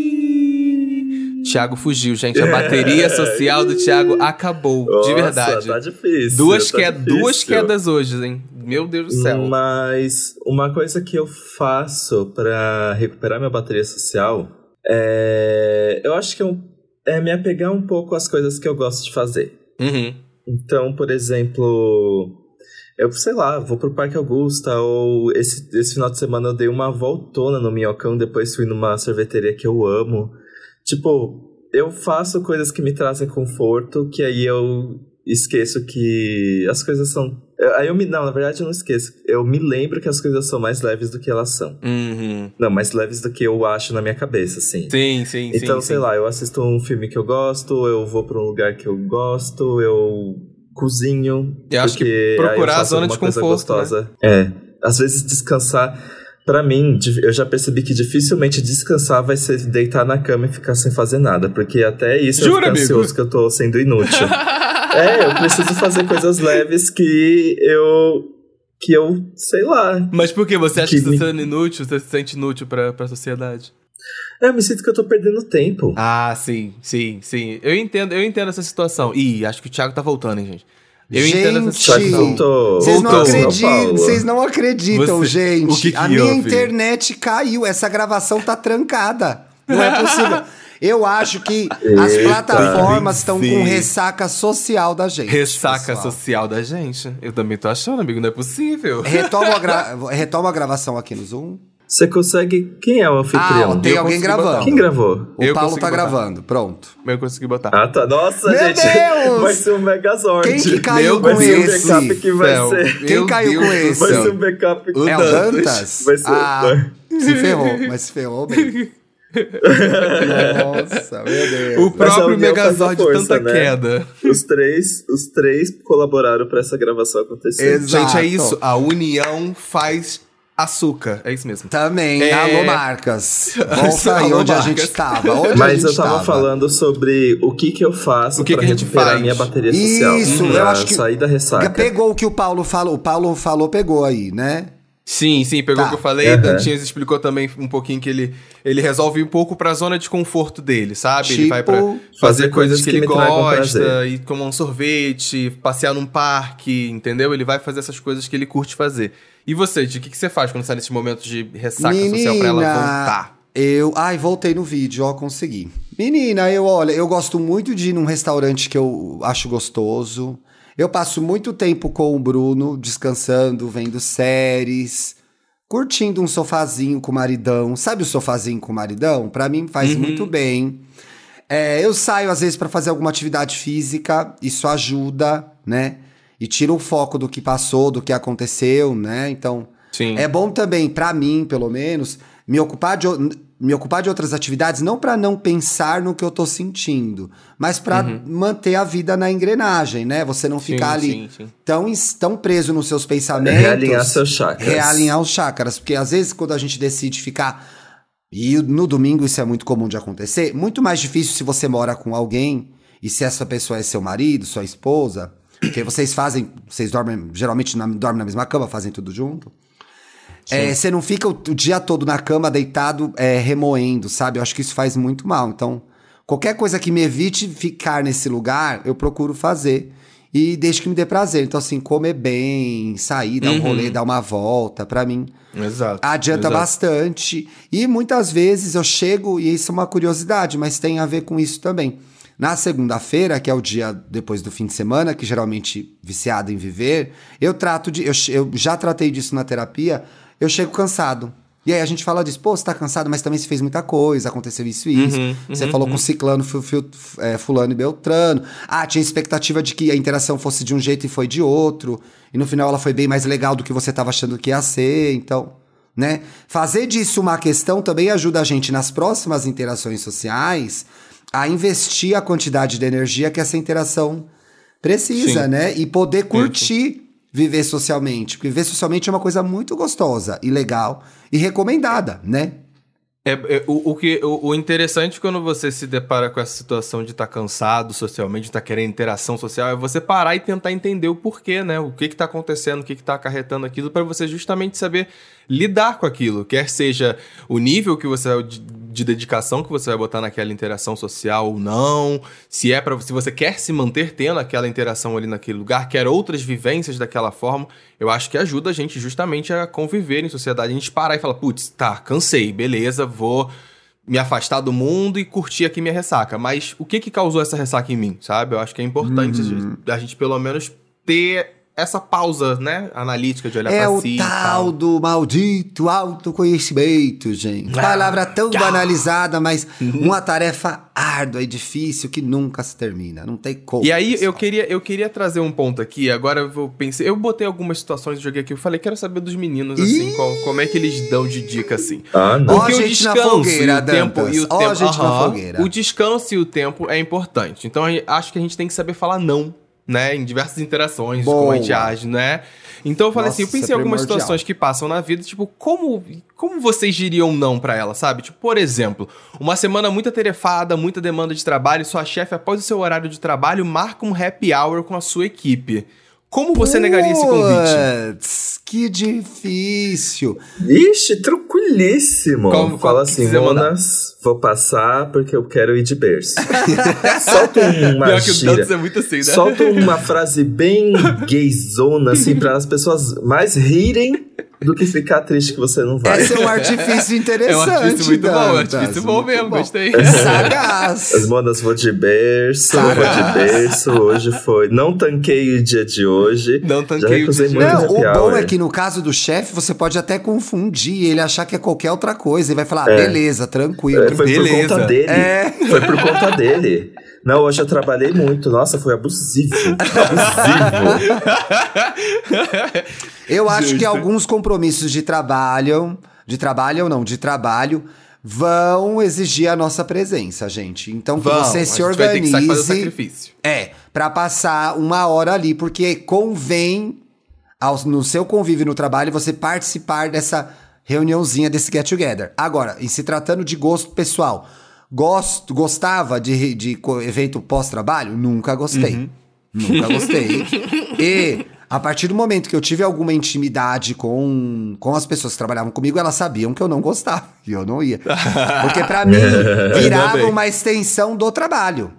B: Ih! Thiago fugiu, gente. A bateria social do Thiago acabou, de
A: Nossa,
B: verdade.
A: tá difícil.
B: Duas,
A: tá
B: que... duas
A: difícil.
B: quedas hoje, hein? Meu Deus do céu.
A: Mas uma coisa que eu faço pra recuperar minha bateria social é. Eu acho que eu... é me apegar um pouco às coisas que eu gosto de fazer.
B: Uhum.
A: Então, por exemplo, eu sei lá, vou pro Parque Augusta, ou esse, esse final de semana eu dei uma voltona no Minhocão, depois fui numa sorveteria que eu amo. Tipo, eu faço coisas que me trazem conforto, que aí eu esqueço que as coisas são. Eu- Aí eu me. Não, na verdade eu não esqueço. Eu me lembro que as coisas são mais leves do que elas são.
B: Uhum.
A: Não, mais leves do que eu acho na minha cabeça, assim.
B: Sim, sim, sim.
A: Então, sei
B: sim.
A: lá, eu assisto um filme que eu gosto, eu vou pra um lugar que eu gosto, eu cozinho.
B: Eu acho que procurar a zona de conforto, né?
A: gostosa. É. Às vezes descansar. Pra mim, eu já percebi que dificilmente descansar vai ser deitar na cama e ficar sem fazer nada. Porque até isso
B: Jura,
A: eu fico
B: amigo?
A: ansioso que eu tô sendo inútil. é, eu preciso fazer coisas leves que eu. que eu, sei lá.
B: Mas por que? Você acha que,
A: Que
B: você
A: me-
B: tá sendo inútil? Você se sente inútil pra, pra sociedade?
A: É, eu me sinto que eu tô perdendo tempo.
B: Ah, sim, sim, sim. Eu entendo, eu entendo essa situação. Ih, acho que o Thiago tá voltando, hein, gente. Eu entendo essa
C: Gente,
B: situação.
A: voltou.
C: Vocês não acreditam, vocês não acreditam,
B: Você-
C: gente.
B: o que que
C: a minha
B: houve?
C: internet caiu, essa gravação tá trancada. Não é possível. Eu acho que as
A: Eita.
C: plataformas estão com ressaca social da gente.
B: Ressaca
C: pessoal.
B: social da gente. Eu também tô achando, amigo, não é possível.
C: Retoma a, gra- retoma a gravação aqui no Zoom.
A: Você consegue. Quem é o
C: Ah,
A: anfitrião?
C: tem
B: Eu
C: alguém gravando.
B: botar.
A: Quem gravou?
C: O
B: Eu
C: Paulo tá
B: botar.
C: gravando. Pronto.
B: Eu consegui botar.
A: Ah, tá. Nossa,
C: Meu
A: gente.
C: Deus!
A: Vai ser um Megazord.
C: Quem que caiu
B: Meu
A: vai
C: com
A: ser um
C: esse?
A: backup que vai ser.
C: Quem caiu
B: Deus
C: com esse?
A: Vai ser um backup.
B: O
C: o
B: Dantas.
C: Dantas?
A: Vai ser-
C: Ah, se ferrou, mas se ferrou bem. Nossa, meu Deus.
B: O próprio Megazord de
A: força,
B: tanta
A: né?
B: queda.
A: Os três, os três colaboraram pra essa gravação acontecer.
C: Exato.
B: Gente, é isso. A união faz açúcar. É isso mesmo.
C: Também.
B: É...
C: Alô, Marcas. Volta aí onde a
B: Marcas.
C: gente estava. Onde a
A: Mas
C: gente
A: eu tava
C: tava?
A: falando sobre o que que eu faço
B: O que
A: pra
B: que a gente
A: recuperar
B: faz?
A: minha bateria social.
C: Isso,
A: pra
C: eu acho que-
A: sair da ressaca.
C: Pegou o que o Paulo falou. O Paulo falou, pegou aí, né?
B: Sim, sim, pegou
C: Tá.
B: o que eu falei.
A: Uhum.
B: Dantinhas explicou também um pouquinho que ele, ele resolve um pouco pra zona de conforto dele, sabe? ele
C: Tipo,
B: vai pra fazer,
A: fazer
B: coisas
A: coisas
B: que,
A: que
B: ele gosta, ir tomar um sorvete, passear num parque, entendeu? Ele vai fazer essas coisas que ele curte fazer. E você, de que, que você faz quando sai nesses momentos de ressaca social pra ela voltar?
C: Eu. Ai, voltei no vídeo, ó, consegui. Menina, eu olha, eu gosto muito de ir num restaurante que eu acho gostoso. Eu passo muito tempo com o Bruno, descansando, vendo séries, curtindo um sofazinho com o maridão. Sabe o sofazinho com o maridão? Pra mim faz muito bem. É, eu saio às vezes pra fazer alguma atividade física, isso ajuda, né? E tira o foco do que passou, do que aconteceu, né? Então,
B: Sim.
C: é bom também, pra mim, pelo menos, me ocupar de, me ocupar de outras atividades, não pra não pensar no que eu tô sentindo, mas pra manter a vida na engrenagem, né? Você não ficar ali
B: sim, sim.
C: Tão, tão preso nos seus pensamentos.
A: Realinhar seus chakras.
C: Realinhar os chakras. Porque às vezes, quando a gente decide ficar. E no domingo isso é muito comum de acontecer. Muito mais difícil se você mora com alguém e se essa pessoa é seu marido, sua esposa. Porque vocês fazem. Vocês dormem. Geralmente na- dormem na mesma cama, fazem tudo junto. É, você não fica o, o dia todo na cama deitado é, remoendo, sabe? Eu acho que isso faz muito mal. Então, qualquer coisa que me evite ficar nesse lugar, eu procuro fazer. E desde que me dê prazer. Então, assim, comer bem, sair, dar um
B: Uhum.
C: rolê, dar uma volta, pra mim
B: Exato.
C: adianta
B: exato.
C: bastante. E muitas vezes eu chego, e isso é uma curiosidade, mas tem a ver com isso também. Na segunda-feira, que é o dia depois do fim de semana, que geralmente viciado em viver, eu trato de. Eu, eu já tratei disso na terapia, eu chego cansado. E aí a gente fala disso, pô, você tá cansado, mas também se fez muita coisa, aconteceu isso e isso.
B: Uhum,
C: você falou com ciclano, é, fulano e beltrano. Ah, tinha expectativa de que a interação fosse de um jeito e foi de outro. E no final ela foi bem mais legal do que você tava achando que ia ser, então né? Fazer disso uma questão também ajuda a gente nas próximas interações sociais a investir a quantidade de energia que essa interação precisa,
B: Sim.
C: né? E poder curtir viver socialmente. Porque viver socialmente é uma coisa muito gostosa e legal e recomendada, né?
B: É, é, o, o que, o, o interessante quando você se depara com essa situação de estar cansado socialmente, de estar querendo interação social, é você parar e tentar entender o porquê, né? O que que tá acontecendo, o que que tá acarretando aquilo, para você justamente saber lidar com aquilo. Quer seja o nível que você de, de dedicação que você vai botar naquela interação social ou não, se é para se você quer se manter tendo aquela interação ali naquele lugar, quer outras vivências daquela forma, eu acho que ajuda a gente justamente a conviver em sociedade, a gente parar e falar, putz, tá, cansei, beleza, vou me afastar do mundo e curtir aqui minha ressaca. Mas o que que causou essa ressaca em mim, sabe? Eu acho que é importante a gente- a gente pelo menos ter essa pausa, né, analítica de olhar
C: é
B: pra
C: o
B: si e
C: tal do maldito autoconhecimento, gente.
B: Ah,
C: Palavra tão
B: tchau.
C: banalizada, mas
B: Uhum.
C: uma tarefa árdua e difícil que nunca se termina. Não tem como.
B: E aí, eu queria, eu queria trazer um ponto aqui. Agora eu vou pensar. Eu botei algumas situações joguei aqui. Eu falei, quero saber dos meninos, assim, qual- como é que eles dão de dica, assim.
A: Ah, não.
C: Ó,
B: Porque o
C: gente na
B: descanso
C: fogueira,
B: e o tempo
C: Dantas.
B: e o
C: Ó,
B: tempo,
C: gente na
B: Aham.
C: fogueira.
B: O descanso e o tempo é importante. Então eu acho que a gente tem que saber falar não, né, em diversas interações,
C: Boa.
B: como a gente age, né? Então eu falei
C: Nossa,
B: assim, eu pensei
C: isso
B: em
C: é
B: algumas
C: primordial.
B: situações que passam na vida, tipo, como como vocês diriam não pra ela, sabe? Tipo, por exemplo, uma semana muito atarefada, muita demanda de trabalho, sua chefe após o seu horário de trabalho marca um happy hour com a sua equipe. Como você negaria esse convite?
C: Puts, Que difícil.
A: Ixi, tranquilíssimo.
B: Como-
A: Fala
B: como
A: assim? Monas, vou passar porque eu quero ir de berço. Solta uma
B: Pior que o é muito assim, né?
A: Solta uma frase bem gayzona, assim, para as pessoas mais rirem do que ficar triste que você não vai.
C: Esse é um artifício interessante.
B: É um artifício muito bom, é um
C: Dantas.
B: artifício bom mesmo,
C: bom.
B: gostei.
C: Sagaz.
A: As modas vou de berço, vou de berço. Hoje foi. Não tanquei o dia de hoje.
B: Não tanquei o dia de
A: happy
C: o bom
A: hour.
C: é que no caso do chefe, você pode até confundir ele achar que é qualquer outra coisa. Ele vai falar, ah, beleza, tranquilo.
A: É, foi
B: Beleza.
A: por conta dele.
C: É.
A: Foi por conta dele. Não, hoje eu trabalhei muito. Nossa, foi abusivo. Abusivo.
C: Eu acho que alguns compromissos de trabalho, de trabalho ou não, de trabalho, vão exigir a nossa presença, gente. Então que
B: Vamos,
C: você se
B: gente vai ter que sa- fazer o
C: organize.
B: sacrifício.
C: É, pra passar uma hora ali, porque convém ao- no seu convívio no trabalho, você participar dessa reuniãozinha, desse get together. Agora, em se tratando de gosto pessoal, gosto, gostava de, de evento pós-trabalho? Nunca gostei. Nunca gostei. e a partir do momento que eu tive alguma intimidade com, com as pessoas que trabalhavam comigo, elas sabiam que eu não gostava. E eu não ia. Porque pra mim, virava uma extensão do trabalho.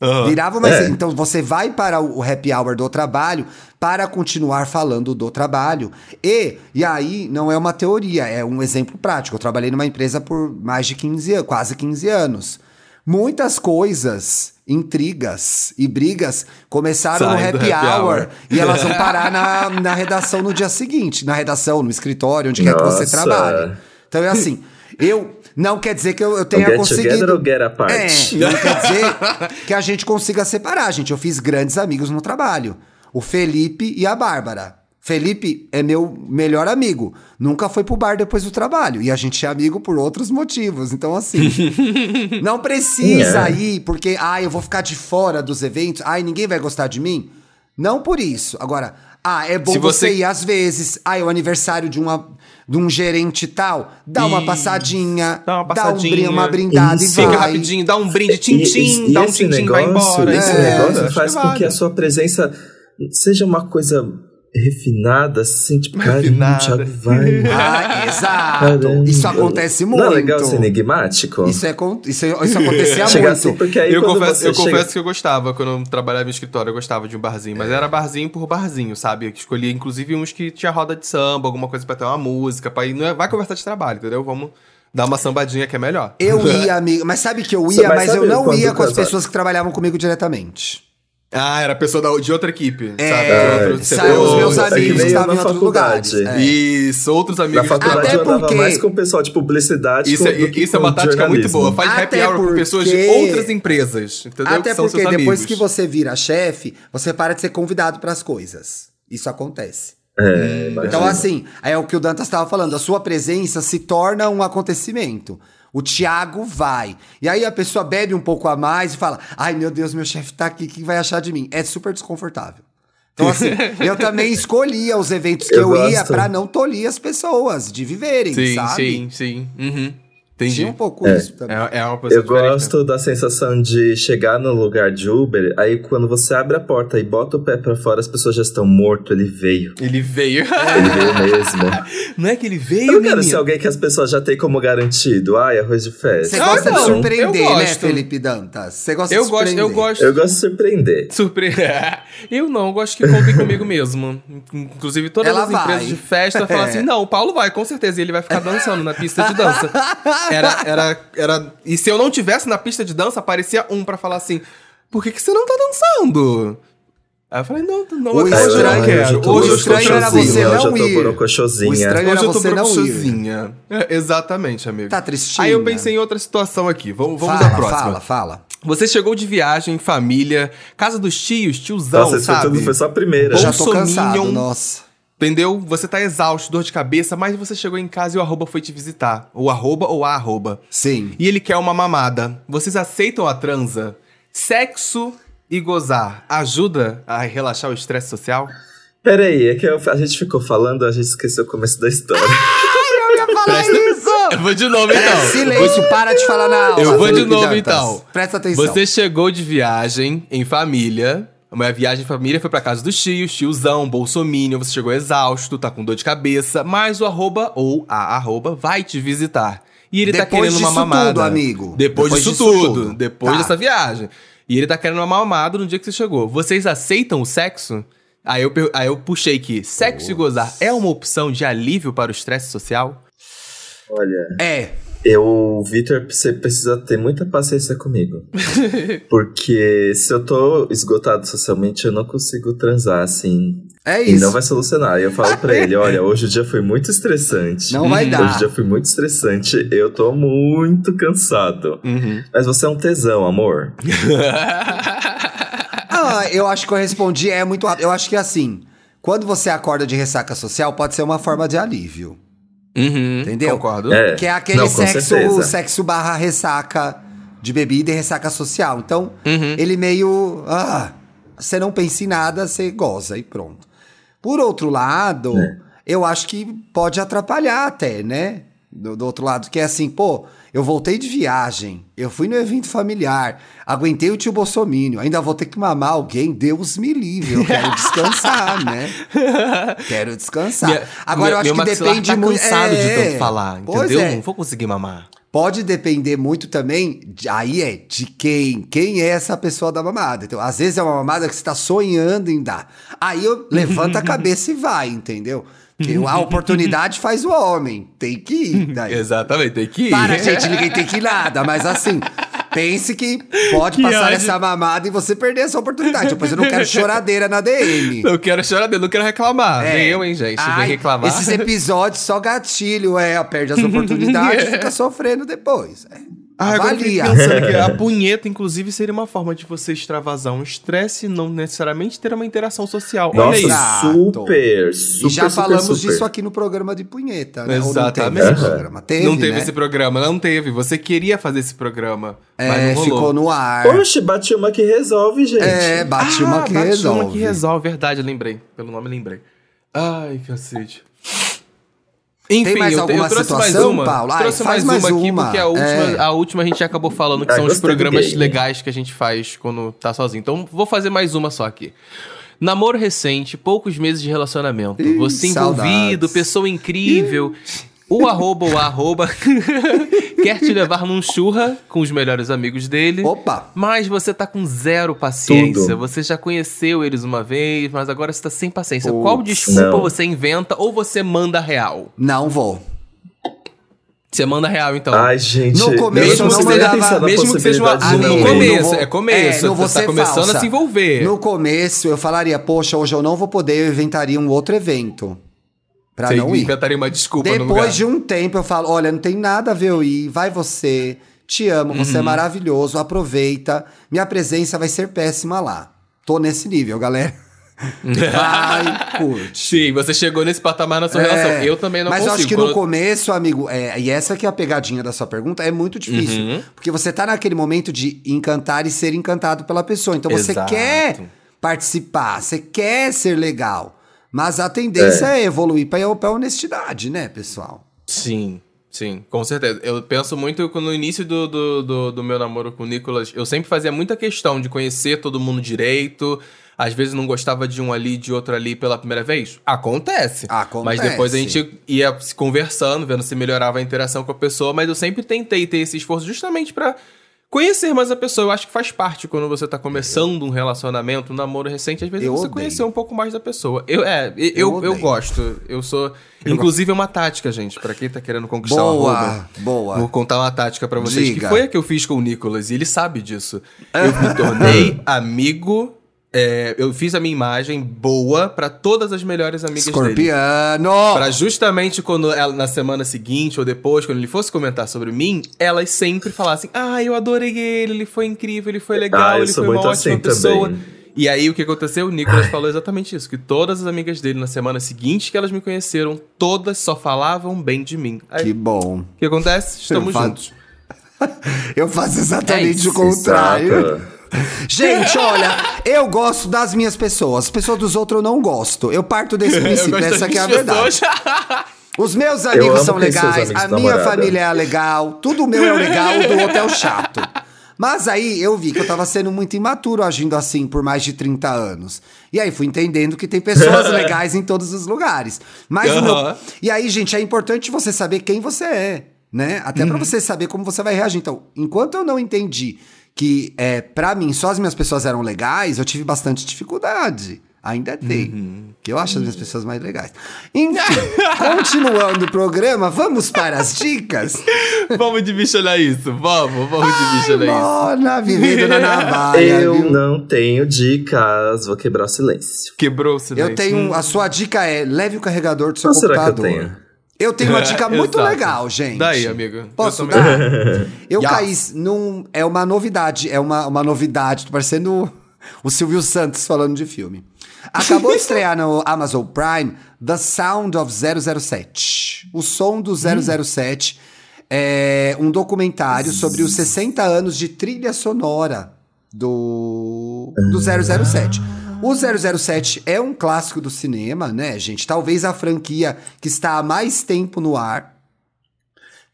B: Aham.
C: Virava uma
A: É.
C: Então você vai para o happy hour do trabalho para continuar falando do trabalho. E, e aí, não é uma teoria, é um exemplo prático. Eu trabalhei numa empresa por mais de 15 anos, quase 15 anos. Muitas coisas, intrigas e brigas começaram no
B: Saem do
C: happy,
B: happy
C: hour,
B: hour.
C: e elas vão parar na, na redação no dia seguinte. Na redação, no escritório, onde quer que você
A: Nossa.
C: trabalhe. Então é assim, eu... Não quer dizer que eu, eu
A: O
C: tenha
A: get
C: conseguido...
A: together ou get apart?
C: É, não quer dizer que a gente consiga separar, gente. Eu fiz grandes amigos no trabalho. O Felipe e a Bárbara. Felipe é meu melhor amigo. Nunca foi pro bar depois do trabalho. E a gente é amigo por outros motivos. Então, assim. não precisa
A: É.
C: ir porque, ai, eu vou ficar de fora dos eventos. Ai, ninguém vai gostar de mim. Não por isso. Agora, ah, é bom você...
B: você-
C: ir às vezes. Ah, é o aniversário de, uma, de um gerente tal. Dá uma
B: Isso.
C: passadinha.
B: Dá uma
C: um
B: passadinha.
C: brin- uma brindada
A: Isso.
C: e vai.
B: Fica rapidinho, dá um brinde,
A: e
B: dá um tchim-tchim, vai embora.
A: Esse
C: É,
A: negócio faz
B: que
A: com que a sua presença seja uma coisa refinada, assim, tipo, cara,
B: Refinada.
A: o Thiago vai.
C: Ah, exato.
A: Caramba.
C: Isso acontece muito.
A: Não é legal ser enigmático?
C: Isso, é, isso, é- isso acontecia muito.
A: assim, porque aí
B: eu confesso, eu
A: chega...
B: confesso que eu gostava, quando eu trabalhava em escritório, eu gostava de um barzinho. Mas era barzinho por barzinho, sabe? Eu escolhia, inclusive, uns que tinha roda de samba, alguma coisa pra ter uma música, pra ir. Não é, vai conversar de trabalho, entendeu? Vamos dar uma sambadinha que é melhor.
C: Eu ia, amigo. Mas sabe que eu ia, mas, eu não ia com as pessoas que trabalhavam comigo diretamente.
B: Ah, era pessoa da- de outra equipe,
C: É,
B: sabe? De outro
C: sabe, os meus
A: é que
C: amigos
A: eu
C: estavam em
A: na
C: outros lugares. É.
B: Isso, outros
A: Na
B: amigos.
A: faculdade
C: Até
A: eu
C: porque-
A: mais com o pessoal de publicidade
B: Isso,
A: com-
B: é,
A: do que
B: isso é
A: com
B: uma tática muito boa. Faz happy
C: Até
B: hour com pessoas de
C: porque-
B: outras empresas, entendeu?
C: Até
B: que são
C: porque
B: seus
C: depois
B: amigos.
C: que você vira chefe, você para de ser convidado para as coisas. Isso acontece.
A: É.
C: Então, assim, é o que o Dantas estava falando. A sua presença se torna um acontecimento. O Thiago vai. E aí a pessoa bebe um pouco a mais e fala: Ai, meu Deus, meu chefe tá aqui, o que vai achar de mim? É super desconfortável. Então, assim, eu também escolhia os eventos que eu,
A: Eu
C: ia pra não tolir as pessoas de viverem,
B: Sim,
C: sabe?
B: sim, sim. Uhum. Entendi.
C: Tinha um pouco isso também.
B: É, é uma
A: Eu
B: né?
A: gosto da sensação de chegar no lugar de Uber, aí quando você abre a porta e bota o pé pra fora, as pessoas já estão morto, ele veio.
B: Ele veio.
A: Ele veio mesmo.
B: Não é que ele
A: Eu
B: veio,
A: não quero ser alguém que as pessoas já têm como garantido. Ai, arroz de festa.
C: Você
B: Ah,
C: gosta
B: não,
C: de surpreender,
B: eu
C: né. Felipe Dantas? Você gosta
B: Eu
C: de
B: gosto,
C: surpreender.
B: eu gosto.
A: Eu gosto de surpreender.
B: Surpre... eu não, eu gosto que contem comigo mesmo. Inclusive, todas
C: Ela
B: as
C: vai.
B: empresas de festa falam
C: É.
B: assim: não, o Paulo vai, com certeza, e ele vai ficar dançando na pista de dança. Era, era, era. E se eu não tivesse na pista de dança, aparecia um pra falar assim: por que, que você não tá dançando? Aí eu falei, não, não,
C: O
B: hoje
A: eu-
C: estranho-
B: eu quero.
A: tô
B: Hoje
C: o estranho era você
A: hoje
C: não
A: eu tô
C: ir.
A: por
C: O
A: coxozinha.
C: estranho-
B: Hoje
C: era
B: eu tô
C: você não ir.
B: É, exatamente, amigo.
C: Tá tristinha.
B: Aí eu pensei em outra situação aqui. Vamos, vamos
C: fala,
B: à próxima.
C: Fala, fala.
B: Você chegou de viagem, família, casa dos tios, tiozão,
A: Nossa,
B: sabe?
A: tudo foi só a primeira.
C: Eu já
B: Bolsominion.
C: tô cansado, nossa.
B: Entendeu? Você tá exausto, dor de cabeça, mas você chegou em casa e o arroba foi te visitar. O arroba ou a arroba.
C: Sim.
B: E ele quer uma mamada. Vocês aceitam a transa? Sexo e gozar ajuda a relaxar o estresse social?
A: Peraí, é que eu- a gente ficou falando, a gente esqueceu o começo da história.
C: Eu ia falar isso!
B: Eu vou de novo
C: É,
B: então.
C: silêncio, para de falar na aula.
B: Eu vou de novo, então.
C: Presta atenção.
B: Você chegou de viagem em família. Uma viagem em família foi pra casa dos tios, tiozão, bolsominion, você chegou exausto, tá com dor de cabeça, mas o arroba ou a arroba vai te visitar. E ele tá
C: Depois
B: querendo uma
C: disso
B: mamada.
C: tudo, amigo.
B: Depois,
C: Depois
B: disso,
C: disso
B: tudo.
C: tudo.
B: Depois
C: Tá.
B: dessa viagem. E ele tá querendo uma mamada no dia que você chegou. Vocês aceitam o sexo? Aí eu, aí eu puxei que sexo e gozar é uma opção de alívio para o estresse social?
A: Olha,
C: É.
A: eu, Vitor, você precisa ter muita paciência comigo. Porque se eu tô esgotado socialmente, eu não consigo transar assim.
C: É
A: E
C: isso.
A: não vai solucionar. E eu falo pra ele: olha, hoje o dia foi muito estressante.
C: Não vai
A: Hoje
C: dar.
A: o dia foi muito estressante. Eu tô muito cansado.
B: Uhum.
A: Mas você é um tesão, amor.
C: Ah, eu acho que eu respondi é muito rápido. Eu acho que assim, quando você acorda de ressaca social, pode ser uma forma de alívio.
B: Uhum,
C: Entendeu?
B: Concordo.
A: É.
C: Que é aquele
A: Não,
C: sexo,
A: certeza.
C: sexo barra ressaca de bebida e ressaca social. Então,
B: Uhum.
C: ele meio. Ah, você não pensa em nada, você goza e pronto. Por outro lado,
A: É.
C: eu acho que pode atrapalhar até, né? Do, do outro lado, que é assim, pô, eu voltei de viagem, eu fui no evento familiar, aguentei o tio Bolsomínio, ainda vou ter que mamar alguém, Deus me livre, eu quero descansar, né? Quero descansar.
B: Minha-
C: Agora, eu acho que
B: maxilar
C: depende
B: tá
C: muito.
B: cansado de
C: é,
B: tanto falar,
C: pois
B: entendeu?
C: é.
B: Não vou conseguir mamar.
C: Pode depender muito também, de- aí é de quem, quem é essa pessoa da mamada. Então, às vezes é uma mamada que você tá sonhando em dar. Aí eu levanta a cabeça e vai, entendeu? A oportunidade faz o homem, tem que ir. Daí.
B: Exatamente, tem que ir.
C: Para, gente, ninguém tem que ir nada, mas assim, pense que pode
B: Que
C: passar
B: ódio.
C: essa mamada e você perder essa oportunidade. Depois eu não quero choradeira na DM.
B: Não quero chorar dele, não quero reclamar.
C: É.
B: Nem eu, hein, gente.
C: Ai,
B: Vem reclamar.
C: Esses episódios só gatilho, é, perde as oportunidades e fica sofrendo depois. É.
B: Ah, agora eu fiquei
C: Avalia.
B: pensando que a punheta, inclusive, seria uma forma de você extravasar um estresse e não necessariamente ter uma interação social. Olha
A: Nossa,
B: isso.
C: Exato.
A: super, super,
C: E já
A: super,
C: falamos
A: super.
C: disso aqui no programa de punheta, né? Ou não
B: Exatamente.
C: teve esse programa? Teve,
B: não teve
C: né?
B: esse programa, não teve. Você queria fazer esse programa, mas
C: É,
B: não rolou.
C: ficou no ar.
A: Oxe, bate uma que resolve, gente.
C: É, bate uma que
B: bate
C: resolve.
B: uma que resolve, verdade, lembrei. Pelo nome, lembrei. Ai, cacete. Enfim,
C: mais
B: eu, te- eu
C: alguma
B: trouxe mais
C: situação,
B: uma.
C: Paulo? Ai,
B: trouxe
C: faz
B: mais,
C: mais
B: uma aqui,
C: uma.
B: porque a última,
C: É.
B: a última a gente acabou falando que
A: Ah,
B: são os programas legais que a gente faz quando tá sozinho. Então, vou fazer mais uma só aqui. Namoro recente, poucos meses de relacionamento.
C: Ih,
B: Você envolvido,
C: saudades.
B: pessoa incrível. O arroba ou a arroba quer te levar num churra com os melhores amigos dele.
C: Opa!
B: Mas você tá com zero paciência.
A: Tudo.
B: Você já conheceu eles uma vez, mas agora você tá sem paciência.
C: Putz,
B: Qual desculpa
A: não.
B: você inventa ou você manda real?
C: Não vou.
B: Você manda real, então.
A: Ai, gente.
C: No começo
A: eu
C: não mandava-
B: mesmo que seja uma-
C: Ah,
B: no começo,
C: não vou-
B: é começo,
C: não vou
B: você tá começando
C: falsa.
B: a se envolver.
C: No começo, eu falaria, poxa, hoje eu não vou poder, eu inventaria um outro evento. Pra
B: Você
C: não ir.
B: inventaria uma desculpa.
C: Depois de um tempo, eu falo, olha, não tem nada a ver eu ir, vai você, te amo, você
B: Uhum.
C: é maravilhoso, aproveita, minha presença vai ser péssima lá. Tô nesse nível, galera. Vai, curte.
B: Sim, você chegou nesse patamar na sua
C: É,
B: relação. Eu também não
C: Mas
B: consigo.
C: eu acho que no começo, amigo, é, e essa que é a pegadinha da sua pergunta, é muito difícil.
B: Uhum.
C: Porque você tá naquele momento de encantar e ser encantado pela pessoa. Então você
B: Exato.
C: quer participar, você quer ser legal. Mas a tendência é, evoluir pra, pra honestidade, né, pessoal?
B: Sim, sim, com certeza. Eu penso muito no início do, do, do, do meu namoro com o Nicolas, eu sempre fazia muita questão de conhecer todo mundo direito. Às vezes não gostava de um ali, de outro ali pela primeira vez. Acontece.
C: Acontece.
B: Mas depois a gente ia se conversando, vendo se melhorava a interação com a pessoa. Mas eu sempre tentei ter esse esforço justamente pra conhecer mais a pessoa. Eu acho que faz parte quando você tá começando um relacionamento, um namoro recente. Às vezes
C: Eu
B: você
C: odeio.
B: conhecer um pouco mais da pessoa. Eu, é, eu, eu,
C: odeio.
B: gosto. Eu sou. Inclusive, é uma tática, gente, pra quem tá querendo conquistar o
C: Boa,
B: arroba.
C: boa.
B: Vou contar uma tática pra vocês,
C: Diga.
B: que foi a que eu fiz com o Nicolas, e ele sabe disso. Eu me tornei amigo. É, eu fiz a minha imagem boa pra todas as melhores amigas dele.
C: Escorpiano!
B: Pra justamente quando ela, na semana seguinte ou depois, quando ele fosse comentar sobre mim, elas sempre falassem: Ah, eu adorei ele, ele foi incrível, ele foi legal,
A: Ah,
B: ele foi uma ótima
A: assim
B: pessoa.
A: também.
B: E aí o que aconteceu? O Nicolas falou exatamente isso: que todas as amigas dele na semana seguinte que elas me conheceram, todas só falavam bem de mim. Aí,
C: Que bom.
B: o que acontece? Estamos juntos.
C: Eu faço exatamente
B: É
C: o contrário.
A: Exato.
C: Gente, olha, eu gosto das minhas pessoas. As pessoas dos outros eu não gosto. Eu parto desse princípio, essa que é a verdade. Os meus
A: Eu
C: amigos são legais,
A: amigos
C: a minha
A: namorada.
C: família é legal, tudo meu é legal, o do outro é o chato. Mas aí eu vi que eu tava sendo muito imaturo agindo assim por mais de 30 anos. E aí fui entendendo que tem pessoas legais em todos os lugares. Mas o meu-. E aí, gente, é importante você saber quem você é, né? Até
B: Uhum.
C: pra você saber como você vai reagir. Então, enquanto eu não entendi que é, para mim só as minhas pessoas eram legais, eu tive bastante dificuldade. Ainda tem.
B: Uhum.
C: Que eu acho as minhas pessoas mais legais. Enfim, continuando o programa, vamos para as dicas?
B: vamos de bicho olhar isso. Vamos, vamos de bicho olhar isso.
C: Mona, vivendo na navalha,
A: eu
C: viu?
A: não tenho dicas, vou quebrar o silêncio.
B: Quebrou o silêncio.
C: Eu tenho. A sua dica é leve o carregador do seu
A: Qual será que eu
C: computador.
A: tenho?
C: Eu tenho uma dica muito
B: Exato.
C: legal, gente.
B: Daí, amigo.
C: Posso
B: Eu
C: dar? Eu
B: Yes.
C: caí num. É uma novidade. É uma, uma novidade. Tô parecendo o Silvio Santos falando de filme. Acabou de estrear no Amazon Prime The Sound of 007. O som do 007 é um documentário sobre os 60 anos de trilha sonora do, do 007. O 007 é um clássico do cinema, né, gente? Talvez a franquia que está há mais tempo no ar.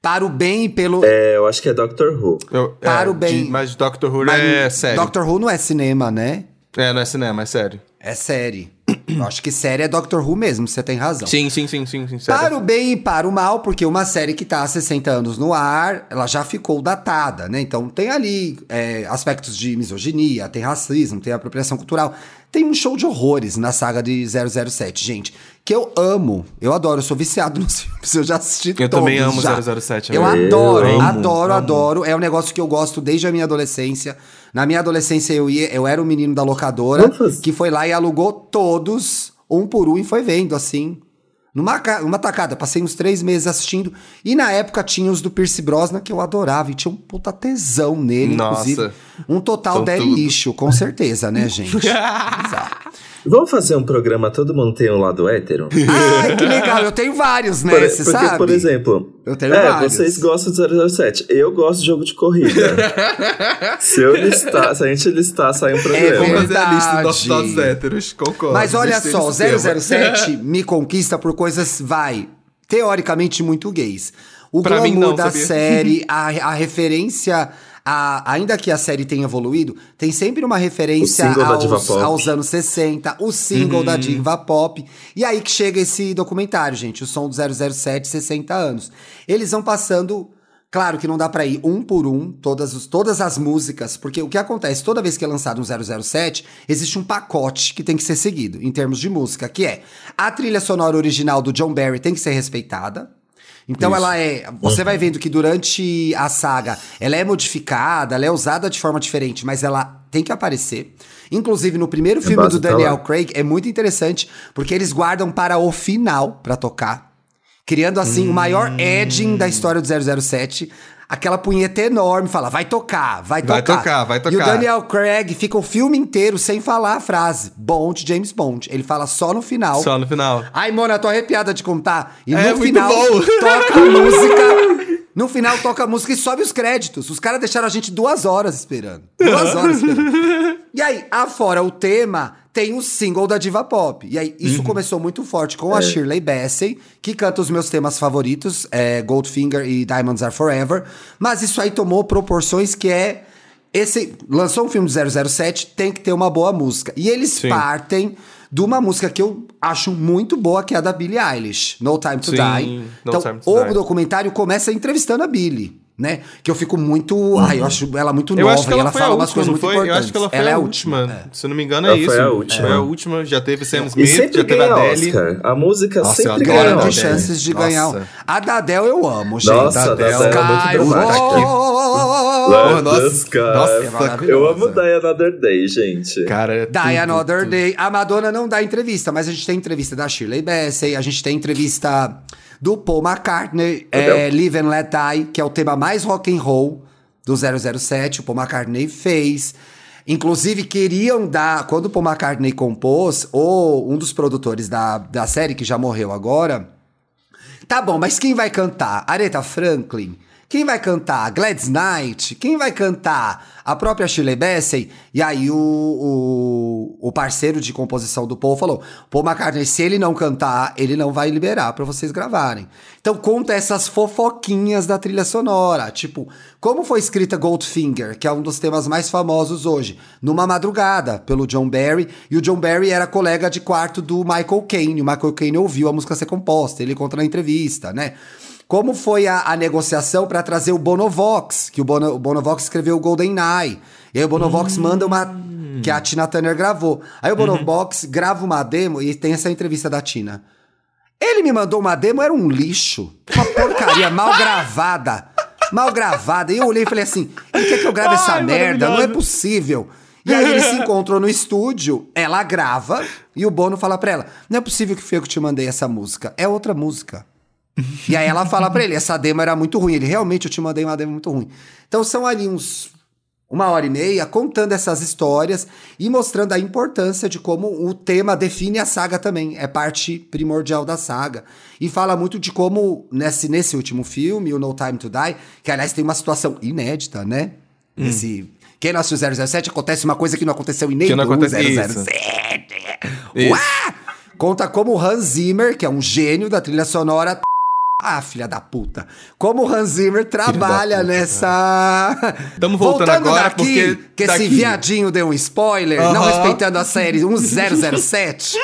C: Para o bem e pelo.
A: É, eu acho que é Doctor Who.
B: Eu-
C: Para
B: é,
C: o bem.
B: de- mas Doctor Who
C: Mas
B: é sério.
C: Doctor Who não é cinema, né?
B: É, não é cinema, é sério.
C: É série. Eu acho que série é Doctor Who mesmo, você tem razão.
B: Sim, sim, sim, sim, sim. sério.
C: Para o bem e para o mal, porque uma série que tá há 60 anos no ar, ela já ficou datada, né? Então tem ali é, aspectos de misoginia, tem racismo, tem apropriação cultural. Tem um show de horrores na saga de 007, gente. Que eu amo, eu adoro, eu sou viciado nos filmes, eu já assisti
B: Eu
C: todos
B: também amo
C: já.
B: 007,
C: Eu
B: amigo.
C: adoro,
A: Eu amo,
C: adoro,
A: amo.
C: adoro. É um negócio que eu gosto desde a minha adolescência. Na minha adolescência eu ia, eu era o menino da locadora que foi lá e alugou todos, um por um, e foi vendo, assim. Numa uma tacada, passei uns três meses assistindo. E na época tinha os do Pierce Brosnan, que eu adorava, e tinha um puta tesão nele,
B: Nossa.
C: inclusive. Um total
B: São
C: daddy
B: tudo.
C: issue, com certeza, né, gente? Exato.
A: Vamos fazer um programa Todo Mundo Tem um Lado Hétero?
C: Ai, que legal, eu tenho vários, né?
A: Por-
C: Você
A: porque,
C: sabe?
A: por exemplo,
C: Eu tenho
A: é,
C: vários.
A: vocês gostam de 007. Eu gosto de jogo de corrida. se eu listar, se a gente listar, sai um programa.
B: Vamos fazer a lista dos nossos héteros, concordo.
C: Mas olha só,
B: desse tema.
C: 007 me conquista por coisas, vai, teoricamente muito gays. O
B: Pra mim,
C: glamour
B: não,
C: da
B: sabia?
C: série, a, a referência, a- ainda que a série tenha evoluído, tem sempre uma referência aos, aos anos 60, o single
B: Uhum.
C: da Diva Pop. E aí que chega esse documentário, gente, o som do 007, 60 anos. Eles vão passando... Claro que não dá pra ir um por um, todas, os- todas as músicas, porque o que acontece, toda vez que é lançado um 007, existe um pacote que tem que ser seguido, em termos de música, que é a trilha sonora original do John Barry tem que ser respeitada. Então
B: Isso.
C: ela é. Você vai vendo que durante a saga ela é modificada, ela é usada de forma diferente, mas ela tem que aparecer. Inclusive, no primeiro filme
A: base
C: do
A: tá
C: Daniel
A: lá.
C: Craig é muito interessante, porque eles guardam para o final pra tocar. Criando assim o maior edging da história do 007. Aquela punheta enorme, fala, vai tocar, vai tocar.
B: Vai tocar, vai
C: E o
B: tocar.
C: Daniel Craig fica o filme inteiro sem falar a frase Bond, James Bond. Ele fala só no final.
B: Só no final.
C: Ai, Mona, tô arrepiada de contar. E
B: É,
C: no final toca a música. No final toca a música e sobe os créditos. Os caras deixaram a gente duas horas esperando. Duas horas esperando. E aí, afora o tema, tem o single da Diva Pop. E aí, isso começou muito forte com a Shirley Bassey, que canta os meus temas favoritos, é, Goldfinger e Diamonds Are Forever. Mas isso aí tomou proporções que é. Esse lançou um filme de 007, tem que ter uma boa música. E eles
B: Sim.
C: partem de uma música que eu acho muito boa, que é a da Billie Eilish, No Time to
B: Sim,
C: Die.
B: No
C: então,
B: Time to
C: o
B: Die.
C: documentário começa entrevistando a Billie, né? Que eu fico muito. Ai, eu acho ela muito
B: Eu
C: nova
B: acho que
C: e
B: ela,
C: ela
B: foi
C: fala
B: a
C: umas
B: última,
C: coisas muito
B: foi?
C: importantes.
B: Eu acho que ela foi
C: é
B: a última.
C: é.
B: Se eu não me engano, é
A: Ela
B: isso.
A: foi a última.
B: Foi a última. Já teve Sam Smith,
A: sempre
B: já teve a Adele.
A: Oscar. A música
B: Nossa,
A: sempre ganha
B: a
C: Grandes chances de
B: Nossa.
C: ganhar. A da Adele eu amo, gente.
A: Nossa, a
B: Adele.
A: Adele é muito
B: nossa, nossa,
C: é
A: eu amo Die Another Day, gente.
B: Cara, é
C: Die
B: tudo,
C: Another
B: tudo.
C: Day. A Madonna não dá entrevista, mas a gente tem entrevista da Shirley Bassey, a gente tem entrevista do Paul McCartney, é, Live and Let Die, que é o tema mais rock and roll do 007, o Paul McCartney fez. Inclusive, queriam dar, quando o Paul McCartney compôs, ou um dos produtores da, da série, que já morreu agora, Tá bom, mas quem vai cantar? Aretha Franklin? Quem vai cantar? Gladys Knight? Quem vai cantar? A própria Shirley Bassey? E aí o, o, o parceiro de composição do Paul falou, Paul McCartney, se ele não cantar, ele não vai liberar pra vocês gravarem. Então conta essas fofoquinhas da trilha sonora, tipo, como foi escrita Goldfinger, que é um dos temas mais famosos hoje, numa madrugada, pelo John Barry, e o John Barry era colega de quarto do Michael Caine, o Michael Caine ouviu a música ser composta, ele conta na entrevista, né? Como foi a, a negociação para trazer o Bonovox, que o, Bono, o Bonovox escreveu o Golden Eye. E aí o Bonovox manda uma. que a Tina Turner gravou. Aí o Bonovox grava uma demo e tem essa entrevista da Tina. Ele me mandou uma demo, era um lixo. Uma porcaria mal gravada. Mal gravada. E eu olhei e falei assim: ele quer que eu grave essa
B: Ai,
C: merda? Não é possível. E aí eles se encontram no estúdio, ela grava e o Bono fala pra ela: Não é possível que foi eu que te mandei essa música, é outra música. E aí ela fala pra ele, essa demo era muito ruim. Ele, realmente, eu te mandei uma demo muito ruim. Então são ali uns uma hora e meia contando essas histórias e mostrando a importância de como o tema define a saga também. É parte primordial da saga. E fala muito de como, nesse, nesse último filme, o No Time to Die, que aliás tem uma situação inédita, né? Nesse. Quem não assistiu 007 acontece uma coisa que não aconteceu em nenhum
B: não acontece-
C: 007.
B: Isso.
C: Uá! Conta como o Hans Zimmer, que é um gênio da trilha sonora. Ah, filha da puta. Como o Hans Zimmer trabalha
B: puta,
C: nessa.
B: Tamo voltando agora, porque
C: que
B: daqui-
C: esse viadinho deu um spoiler, não
B: Aham.
C: respeitando a série 1007.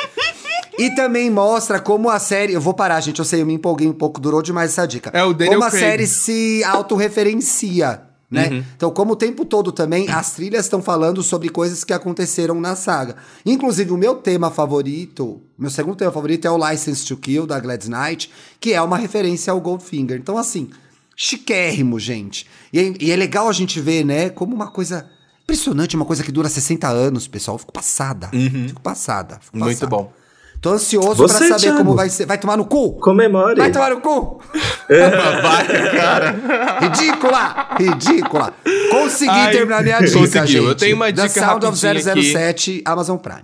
C: E também mostra como a série. Eu vou parar, gente. Eu sei, eu me empolguei um pouco, durou demais essa dica.
B: É, o Daniel
C: Como a
B: Craig.
C: série se autorreferencia. Né?
B: Uhum.
C: Então, como o tempo todo também, as trilhas estão falando sobre coisas que aconteceram na saga. Inclusive, o meu tema favorito, meu segundo tema favorito é o License to Kill, da Gladys Knight, que é uma referência ao Goldfinger. Então, assim, chiquérrimo, gente. E é, e é legal a gente ver, né, como uma coisa impressionante, uma coisa que dura 60 anos, pessoal. Eu fico passada. Fico passada. fico
B: Muito
C: passada.
B: bom.
C: Tô ansioso
A: Você,
C: pra saber
A: Thiago?
C: como vai ser. Vai tomar no cu?
A: Comemore.
C: Vai tomar no cu?
B: Vai, cara.
C: Ridícula! Ridícula! Consegui
B: Ai,
C: terminar minha dica,
B: conseguiu.
C: gente.
B: Eu tenho uma
C: The
B: dica
C: Sound of
B: rapidinha aqui.
C: 007, Amazon Prime.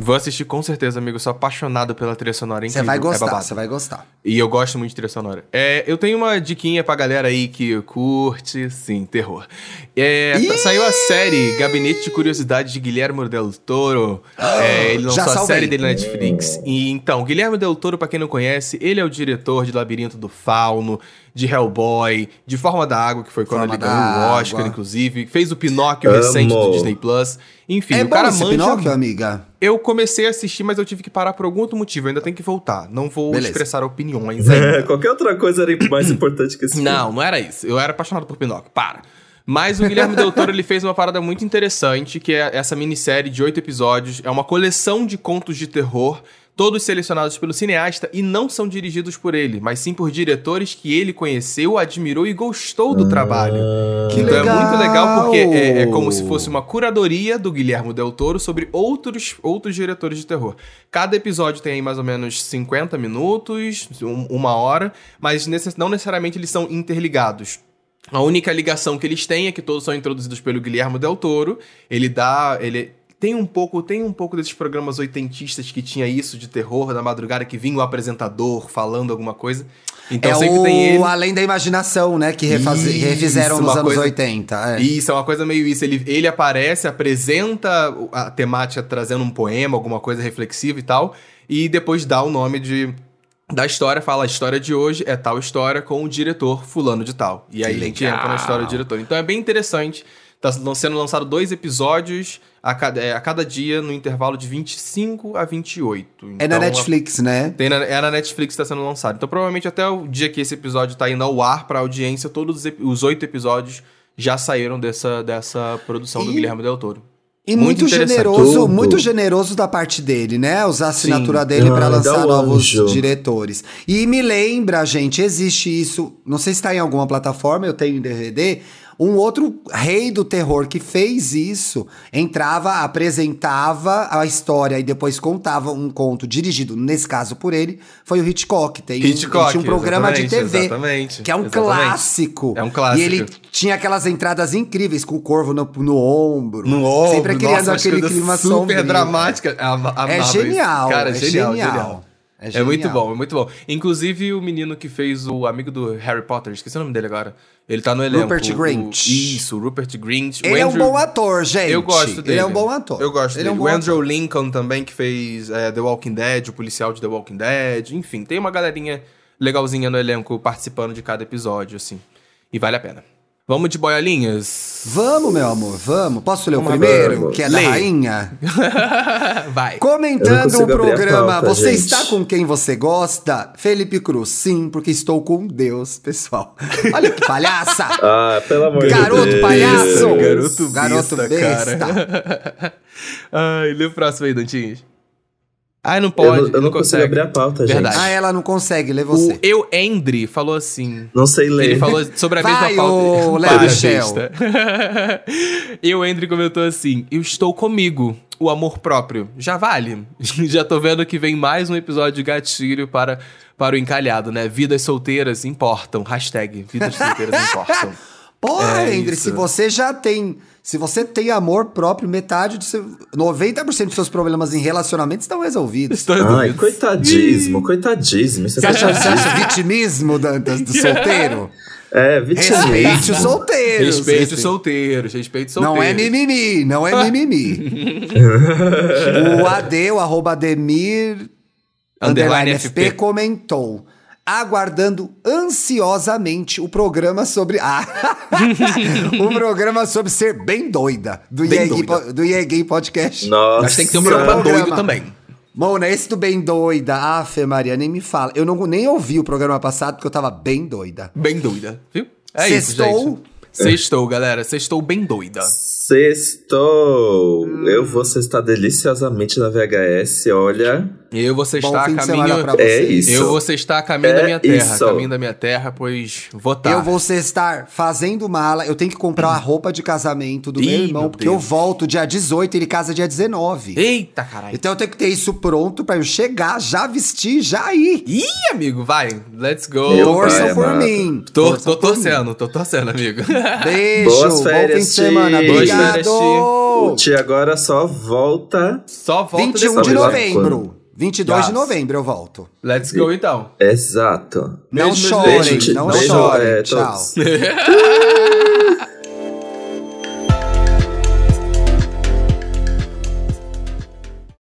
B: Vou assistir com certeza, amigo. Eu sou apaixonado pela trilha sonora. é
C: Você vai
B: é
C: gostar, você vai gostar.
B: E eu gosto muito de trilha sonora. É, eu tenho uma diquinha pra galera aí que curte, sim, terror. É,
C: Ih!
B: saiu a série Gabinete de Curiosidades de Guilherme Del Toro. É, ele
C: Já
B: lançou a série dele na Netflix. E então, Guilherme Del Toro, pra quem não conhece, ele é o diretor de Labirinto do Fauno, de Hellboy, de Forma da Água, que foi quando
C: Forma
B: ele ganhou o Oscar, inclusive. Fez o Pinóquio
A: Amo.
B: recente do Disney Plus. Enfim,
C: é
B: o cara manja
C: Pinóquio, amiga?
B: eu comecei a assistir, mas eu tive que parar por algum outro motivo. Eu ainda tenho que voltar. Não vou
C: Beleza.
B: expressar opiniões ainda.
A: Qualquer outra coisa era mais importante que esse filme.
B: Não, não era isso. Eu era apaixonado por Pinóquio. Para. Mas o Guilherme Del Toro, ele fez uma parada muito interessante, que é essa minissérie de oito episódios. É uma coleção de contos de terror, todos selecionados pelo cineasta e não são dirigidos por ele, mas sim por diretores que ele conheceu, admirou e gostou do trabalho.
C: Que
B: então é
C: legal!
B: muito legal porque é, é como se fosse uma curadoria do Guilherme Del Toro sobre outros, outros diretores de terror. Cada episódio tem aí mais ou menos 50 minutos, um- uma hora, mas necess- não necessariamente eles são interligados. A única ligação que eles têm é que todos são introduzidos pelo Guilherme Del Toro. Ele dá. Ele tem um pouco, tem um pouco desses programas oitentistas que tinha isso de terror da madrugada que vinha o apresentador falando alguma coisa. Então
C: é
B: sempre
C: o
B: tem ele.
C: Além da Imaginação, né? Que refaz-
B: Isso,
C: refizeram nos anos
B: coisa-
C: 80. é.
B: Isso, é uma coisa meio isso. Ele, ele aparece, apresenta a temática trazendo um poema, alguma coisa reflexiva e tal, e depois dá o nome de. Da história, fala a história de hoje é tal história com o diretor fulano de tal. E aí a gente entra na história do diretor. Então é bem interessante. Tá sendo lançado dois episódios a cada, é, a cada dia no intervalo de 25 a 28.
C: É na
B: Então,
C: Netflix, né?
B: tem na, é na Netflix que está sendo lançado. Então, provavelmente até o dia que esse episódio está indo ao ar para audiência, todos os, oito episódios já saíram dessa, dessa produção do
C: E-
B: Guilherme Del Toro.
C: E
B: Muito
C: muito, generoso,
A: Tudo.
C: muito generoso da parte dele, né? Usar a assinatura
B: Sim.
C: dele pra
A: Ai,
C: lançar
A: um
C: novos
A: anjo.
C: diretores. E me lembra, gente, existe isso, não sei se tá em alguma plataforma, eu tenho em DVD, um outro rei do terror que fez isso, entrava, apresentava a história e depois contava um conto dirigido, nesse caso por ele, foi o Hitchcock. Tem um-
B: Hitchcock,
C: tinha um programa de TV,
B: exatamente,
C: que é um
B: exatamente.
C: clássico.
B: É um clássico.
C: E ele tinha aquelas entradas incríveis com o corvo no, no ombro.
B: No ombro,
C: Sempre criando
B: nossa,
C: aquele
B: coisas
C: clima
B: super
C: sombrio.
B: dramática. Ama-
C: É genial,
B: Cara,
C: é
B: genial,
C: genial.
B: genial.
C: É
B: É muito bom, é muito bom. Inclusive, o menino que fez o amigo do Harry Potter, esqueci o nome dele agora. Ele tá no elenco.
C: Rupert
B: o-
C: Grint.
B: Isso, o Rupert Grint. O
C: Ele é um
B: Andrew-
C: bom ator, gente.
B: Eu gosto dele.
C: Ele é um bom ator.
B: Eu gosto
C: Ele
B: dele.
C: é um
B: o Andrew
C: ator.
B: Lincoln também, que fez é, The Walking Dead, o policial de The Walking Dead. Enfim, tem uma galerinha legalzinha no elenco participando de cada episódio, assim. E vale a pena. Vamos de boiolinhas?
C: Vamos, meu amor, vamos. Posso ler o primeiro, que é da
B: Lê.
C: rainha?
B: Vai.
C: Comentando o programa,
A: pauta,
C: você
A: gente.
C: está com quem você gosta? Felipe Cruz, sim, porque estou com Deus, pessoal. Olha que palhaça!
A: Ah, pelo amor de
C: Garoto
A: Deus.
C: palhaço!
B: Garoto
C: Garoto
B: besta, cara. Ai, lê o próximo aí, Dantinhos. Ai, não
A: Eu
B: pode,
A: não, eu não consigo
B: consegue.
A: abrir a pauta,
B: Verdade.
A: gente.
C: Ah, ela não consegue, lê
B: O
C: você.
B: Eu Endre falou assim.
A: Não sei ler.
B: Ele falou sobre a
C: Vai,
B: mesma pauta.
C: ô, Léo Michel.
B: e o Endre comentou assim: Eu estou comigo. O amor próprio. Já vale. Já tô vendo que vem mais um episódio de gatilho para, para o encalhado, né? Vidas solteiras importam. Hashtag vidas solteiras importam.
C: Porra,
B: É
C: Endre, se você já tem. Se você tem amor próprio, metade do seu. 90% dos seus problemas em relacionamento estão resolvidos.
B: Estou
A: Ai,
B: resolvido.
A: coitadismo, coitadismo. Isso é
C: Você acha, você acha vitimismo, Dantas, do solteiro?
A: É, vitimismo.
C: Respeite os solteiros.
B: Respeite os solteiros, respeite os solteiros.
C: Não é mimimi, não é mimimi. o AD, o arroba Ademir
B: Underline
C: underline
B: FP.
C: FP comentou. Aguardando ansiosamente o programa sobre. Ah! o programa sobre ser bem doida. Do
B: Bem
C: IEG,
B: doida.
C: Po- do IEG Podcast.
A: Nossa.
B: Mas tem que ter um programa
C: programa.
B: doido também.
C: Mona, esse do bem doida. Ah, Fê Maria, nem me fala. Eu não, nem ouvi o programa passado porque eu tava bem doida.
B: Bem doida, viu? É
C: Sextou.
B: isso, gente. Sextou, galera. Sextou bem doida.
A: Sextou! Eu vou sextar deliciosamente na VHS, olha.
B: Eu
C: você
B: está a caminho.
A: É isso.
B: Eu você está a caminho
A: é
B: da minha terra,
A: isso.
B: caminho da minha terra, pois votar. Tá.
C: Eu vou estar fazendo mala. Eu tenho que comprar a roupa de casamento do
B: Ih, meu
C: irmão,
B: meu
C: porque eu volto dia 18 e ele casa dia 19.
B: Eita, caralho.
C: Então eu tenho que ter isso pronto para eu chegar, já vestir, já ir.
B: Ih, amigo, vai. Let's go.
A: Meu
C: Torçam
A: pai,
C: por
A: mano.
C: mim.
B: Tô, tô torcendo, mim. tô torcendo, amigo.
C: Beijo.
A: Boas férias,
C: bom fim de semana. Obrigado.
B: Ti.
A: O Ti agora só volta.
B: Só volta
C: 21 de novembro. Quando? 22
B: yes.
C: de novembro eu volto.
B: Let's go então.
A: Exato.
C: Não
B: chore
C: chorem,
B: gente,
C: não
A: chore
C: chorem.
A: É,
C: Tchau.